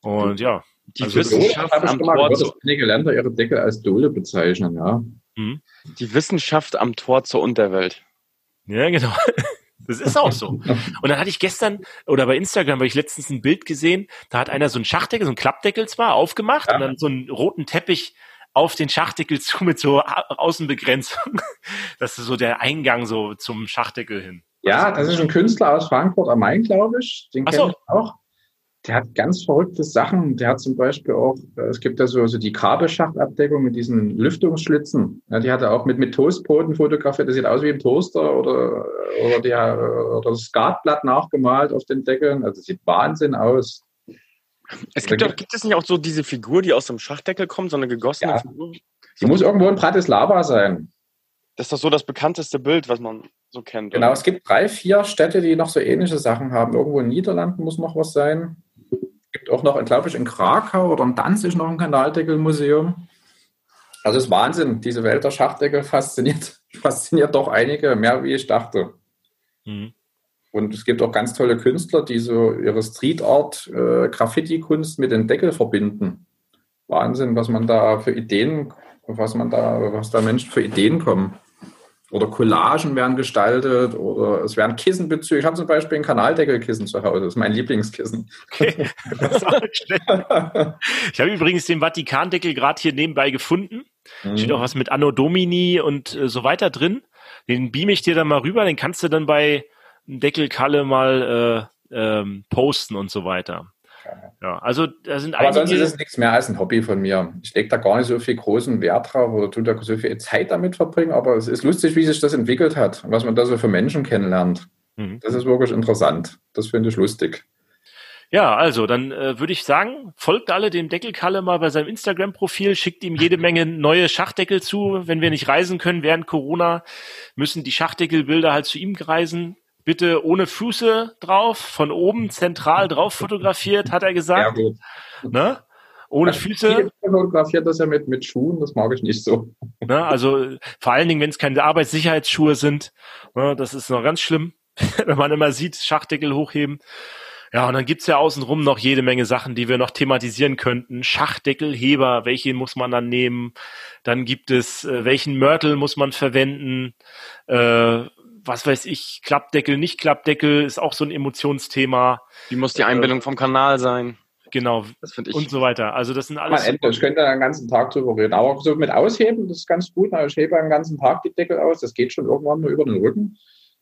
Und ja, Die Also Wissenschaft am Tor gehört, zu, dass einige Länder ihre Deckel als Dole bezeichnen, ja. hm. die Wissenschaft am Tor zur Unterwelt. Ja, genau. Das ist auch so. Und dann hatte ich gestern oder bei Instagram habe ich letztens ein Bild gesehen, da hat einer so einen Schachdeckel, so einen Klappdeckel zwar aufgemacht Ja. und dann so einen roten Teppich auf den Schachdeckel zu mit so Au- Außenbegrenzung. Das ist so der Eingang so zum Schachdeckel hin. Ja, das ist ein Künstler aus Frankfurt am Main, glaube ich. Den kenne so. ich auch. Der hat ganz verrückte Sachen. Der hat zum Beispiel auch, äh, es gibt ja so, so die Kabelschachtabdeckung mit diesen Lüftungsschlitzen. Ja, die hat er auch mit, mit Toastbroten fotografiert. Das sieht aus wie im Toaster oder, oder, der, oder das Skatblatt nachgemalt auf den Deckeln. Also sieht Wahnsinn aus. Es gibt, Da auch, gibt es nicht auch so diese Figur, die aus dem Schachdeckel kommt, so eine gegossene Ja. Figur? Die muss irgendwo in Bratislava sein. Das ist doch so das bekannteste Bild, was man so kennt. Genau, oder? es gibt drei, vier Städte, die noch so ähnliche Sachen haben. Irgendwo in Niederlanden muss noch was sein. Gibt auch noch, glaube ich, in Krakau oder in Danzig noch ein Kanaldeckelmuseum. Also es ist Wahnsinn. Diese Welt der Schachdeckel fasziniert, fasziniert doch einige, mehr wie ich dachte. Mhm. Und es gibt auch ganz tolle Künstler, die so ihre Street Art, äh, Graffiti-Kunst mit den Deckel verbinden. Wahnsinn, was man da für Ideen, was man da, was da Menschen für Ideen kommen. Oder Collagen werden gestaltet oder es werden Kissen bezüglich. Ich habe zum Beispiel ein Kanaldeckelkissen zu Hause, das ist mein Lieblingskissen. Okay. Ich habe übrigens den Vatikandeckel gerade hier nebenbei gefunden. Steht auch was mit Anno Domini und äh, so weiter drin. Den beam ich dir dann mal rüber, den kannst du dann bei Deckelkalle mal äh, ähm, posten und so weiter. Ja, also da sind Aber sonst ist es nichts mehr als ein Hobby von mir. Ich lege da gar nicht so viel großen Wert drauf oder tue da so viel Zeit damit verbringen, aber es ist lustig, wie sich das entwickelt hat und was man da so für Menschen kennenlernt. Mhm. Das ist wirklich interessant. Das finde ich lustig. Ja, also dann äh, würde ich sagen, folgt alle dem Deckelkalle mal bei seinem Instagram-Profil, schickt ihm jede Menge neue Schachdeckel zu. Wenn wir nicht reisen können während Corona, müssen die Schachdeckelbilder halt zu ihm reisen. Bitte ohne Füße drauf, von oben zentral drauf fotografiert, hat er gesagt. gut. Ne? Ohne Füße. Fotografiert das ja mit, mit Schuhen, das mag ich nicht so. Ne? Also vor allen Dingen, wenn es keine Arbeitssicherheitsschuhe sind. Ne? Das ist noch ganz schlimm, wenn man immer sieht, Schachdeckel hochheben. Ja, und dann gibt's ja außenrum noch jede Menge Sachen, die wir noch thematisieren könnten. Schachdeckelheber, welche muss man dann nehmen? Dann gibt es, äh, welchen Mörtel muss man verwenden? Äh, was weiß ich, Klappdeckel, nicht Klappdeckel, ist auch so ein Emotionsthema. Wie muss die Einbildung vom Kanal sein? Genau. Das finde ich. Und so weiter. Also das sind Mal alles. Ende. Ich könnte da den ganzen Tag drüber reden. Aber so mit Ausheben, das ist ganz gut. Ich hebe den ganzen Tag die Deckel aus. Das geht schon irgendwann nur über den Rücken.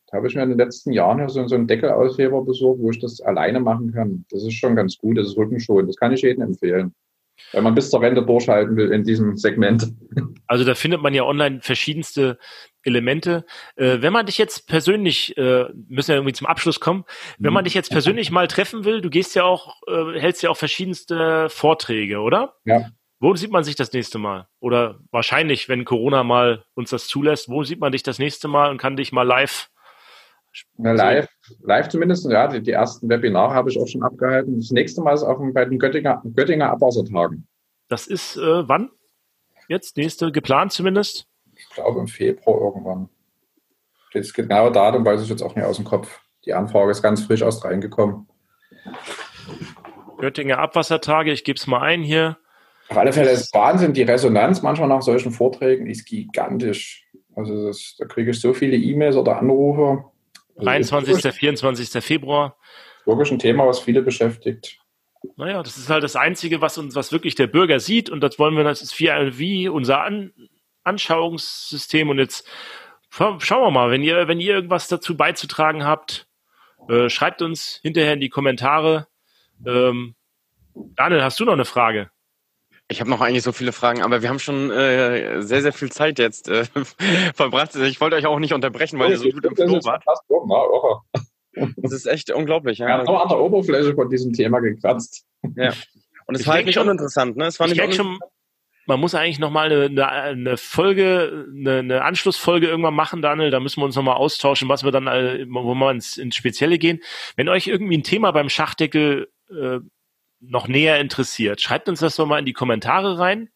Da habe ich mir in den letzten Jahren so, so einen Deckelausheber besorgt, wo ich das alleine machen kann. Das ist schon ganz gut. Das ist Rückenschonend. Das kann ich jedem empfehlen. Wenn man bis zur Rente durchhalten will in diesem Segment. Also da findet man ja online verschiedenste Elemente. Äh, wenn man dich jetzt persönlich, äh, müssen ja irgendwie zum Abschluss kommen, wenn man dich jetzt persönlich mal treffen will, du gehst ja auch, äh, hältst ja auch verschiedenste Vorträge, oder? Ja. Wo sieht man sich das nächste Mal? Oder wahrscheinlich, wenn Corona mal uns das zulässt, wo sieht man dich das nächste Mal und kann dich mal live? Na, live, live zumindest, ja, die, die ersten Webinare habe ich auch schon abgehalten. Das nächste Mal ist auch bei den Göttinger, Göttinger Abwassertagen. Das ist äh, wann? Jetzt nächste geplant zumindest. Ich glaube im Februar irgendwann. Das genaue Datum weiß ich jetzt auch nicht aus dem Kopf. Die Anfrage ist ganz frisch erst reingekommen. Göttinger Abwassertage, ich gebe es mal ein hier. Auf alle Fälle ist Wahnsinn. Die Resonanz manchmal nach solchen Vorträgen ist gigantisch. Also das, da kriege ich so viele E-Mails oder Anrufe. Also 23. ist 24. Februar. Wirklich ein Thema, was viele beschäftigt. Naja, das ist halt das Einzige, was uns, was wirklich der Bürger sieht und das wollen wir, das ist wie, wie unser An Anschauungssystem und jetzt scha- schauen wir mal, wenn ihr, wenn ihr irgendwas dazu beizutragen habt, äh, schreibt uns hinterher in die Kommentare. Ähm, Daniel, hast du noch eine Frage? Ich habe noch eigentlich so viele Fragen, aber wir haben schon äh, sehr, sehr viel Zeit jetzt äh, verbracht. Ich wollte euch auch nicht unterbrechen, weil ihr so gut im Flow wart. irre. Das ist echt unglaublich. Wir haben Ja. nur an der Oberfläche von diesem Thema gekratzt. Und es war halt denk nicht schon- uninteressant. Ne? Es war Ich nicht schon, man muss eigentlich nochmal eine, eine, eine Folge, eine, eine Anschlussfolge irgendwann machen, Daniel. Da müssen wir uns nochmal austauschen, was wir dann, äh, wo wir ins, ins Spezielle gehen. Wenn euch irgendwie ein Thema beim Schachdeckel äh, noch näher interessiert, schreibt uns das doch mal in die Kommentare rein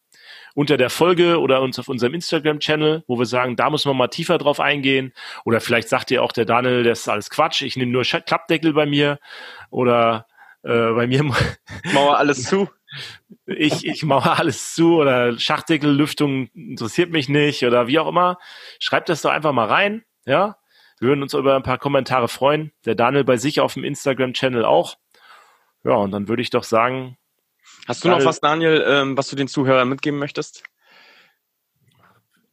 unter der Folge oder uns auf unserem Instagram-Channel, wo wir sagen, da muss man mal tiefer drauf eingehen. Oder vielleicht sagt ihr auch der Daniel, das ist alles Quatsch, ich nehme nur Klappdeckel bei mir. Oder äh, bei mir Mauer alles zu. Ich, ich mache alles zu oder Schachdeckellüftung interessiert mich nicht oder wie auch immer. Schreibt das doch einfach mal rein, ja. Wir würden uns über ein paar Kommentare freuen. Der Daniel bei sich auf dem Instagram-Channel auch. Ja, und dann würde ich doch sagen. Hast du noch was, Daniel, ähm, was du den Zuhörern mitgeben möchtest?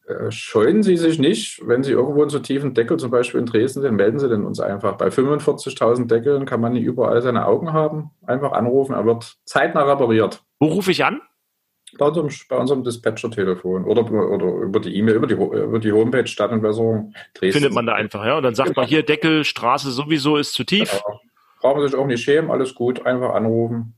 Äh, scheuen Sie sich nicht, wenn Sie irgendwo einen so tiefen Deckel zum Beispiel in Dresden sind, melden Sie den uns einfach. Bei 45.000 Deckeln kann man nicht überall seine Augen haben. Einfach anrufen, er wird zeitnah repariert. Wo rufe ich an? Bei unserem, unserem Dispatcher-Telefon oder, oder über die E-Mail, über die, über die Homepage Stadtentwässerung Dresden. Findet man da einfach, ja. Und dann sagt genau. man hier, Deckel, Straße sowieso ist zu tief. Genau. Brauchen sich auch nicht schämen, alles gut, einfach anrufen.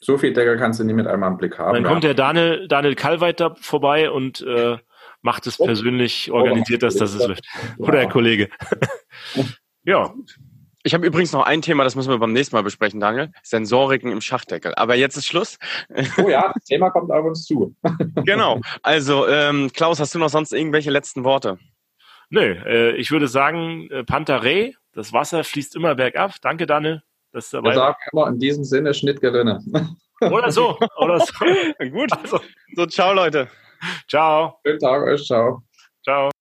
So viel Deckel kannst du nicht mit einmal im Blick haben. Dann kommt der Daniel, Daniel Kalweit da vorbei und äh, macht es persönlich, organisiert das, dass es läuft. Oder der Kollege. ja. Ich habe übrigens noch ein Thema, das müssen wir beim nächsten Mal besprechen, Daniel. Sensoriken im Schachdeckel. Aber jetzt ist Schluss. Oh ja, das Thema kommt auf uns zu. genau. Also, ähm, Klaus, hast du noch sonst irgendwelche letzten Worte? Nö, äh, ich würde sagen, äh, Pantarei, das Wasser fließt immer bergab. Danke, Daniel. Dass dabei Wir sagen immer in diesem Sinne Schnittgerinne. Oder so. Oder so. Gut. Also. So, ciao, Leute. Ciao. Schönen Tag euch. Ciao. Ciao.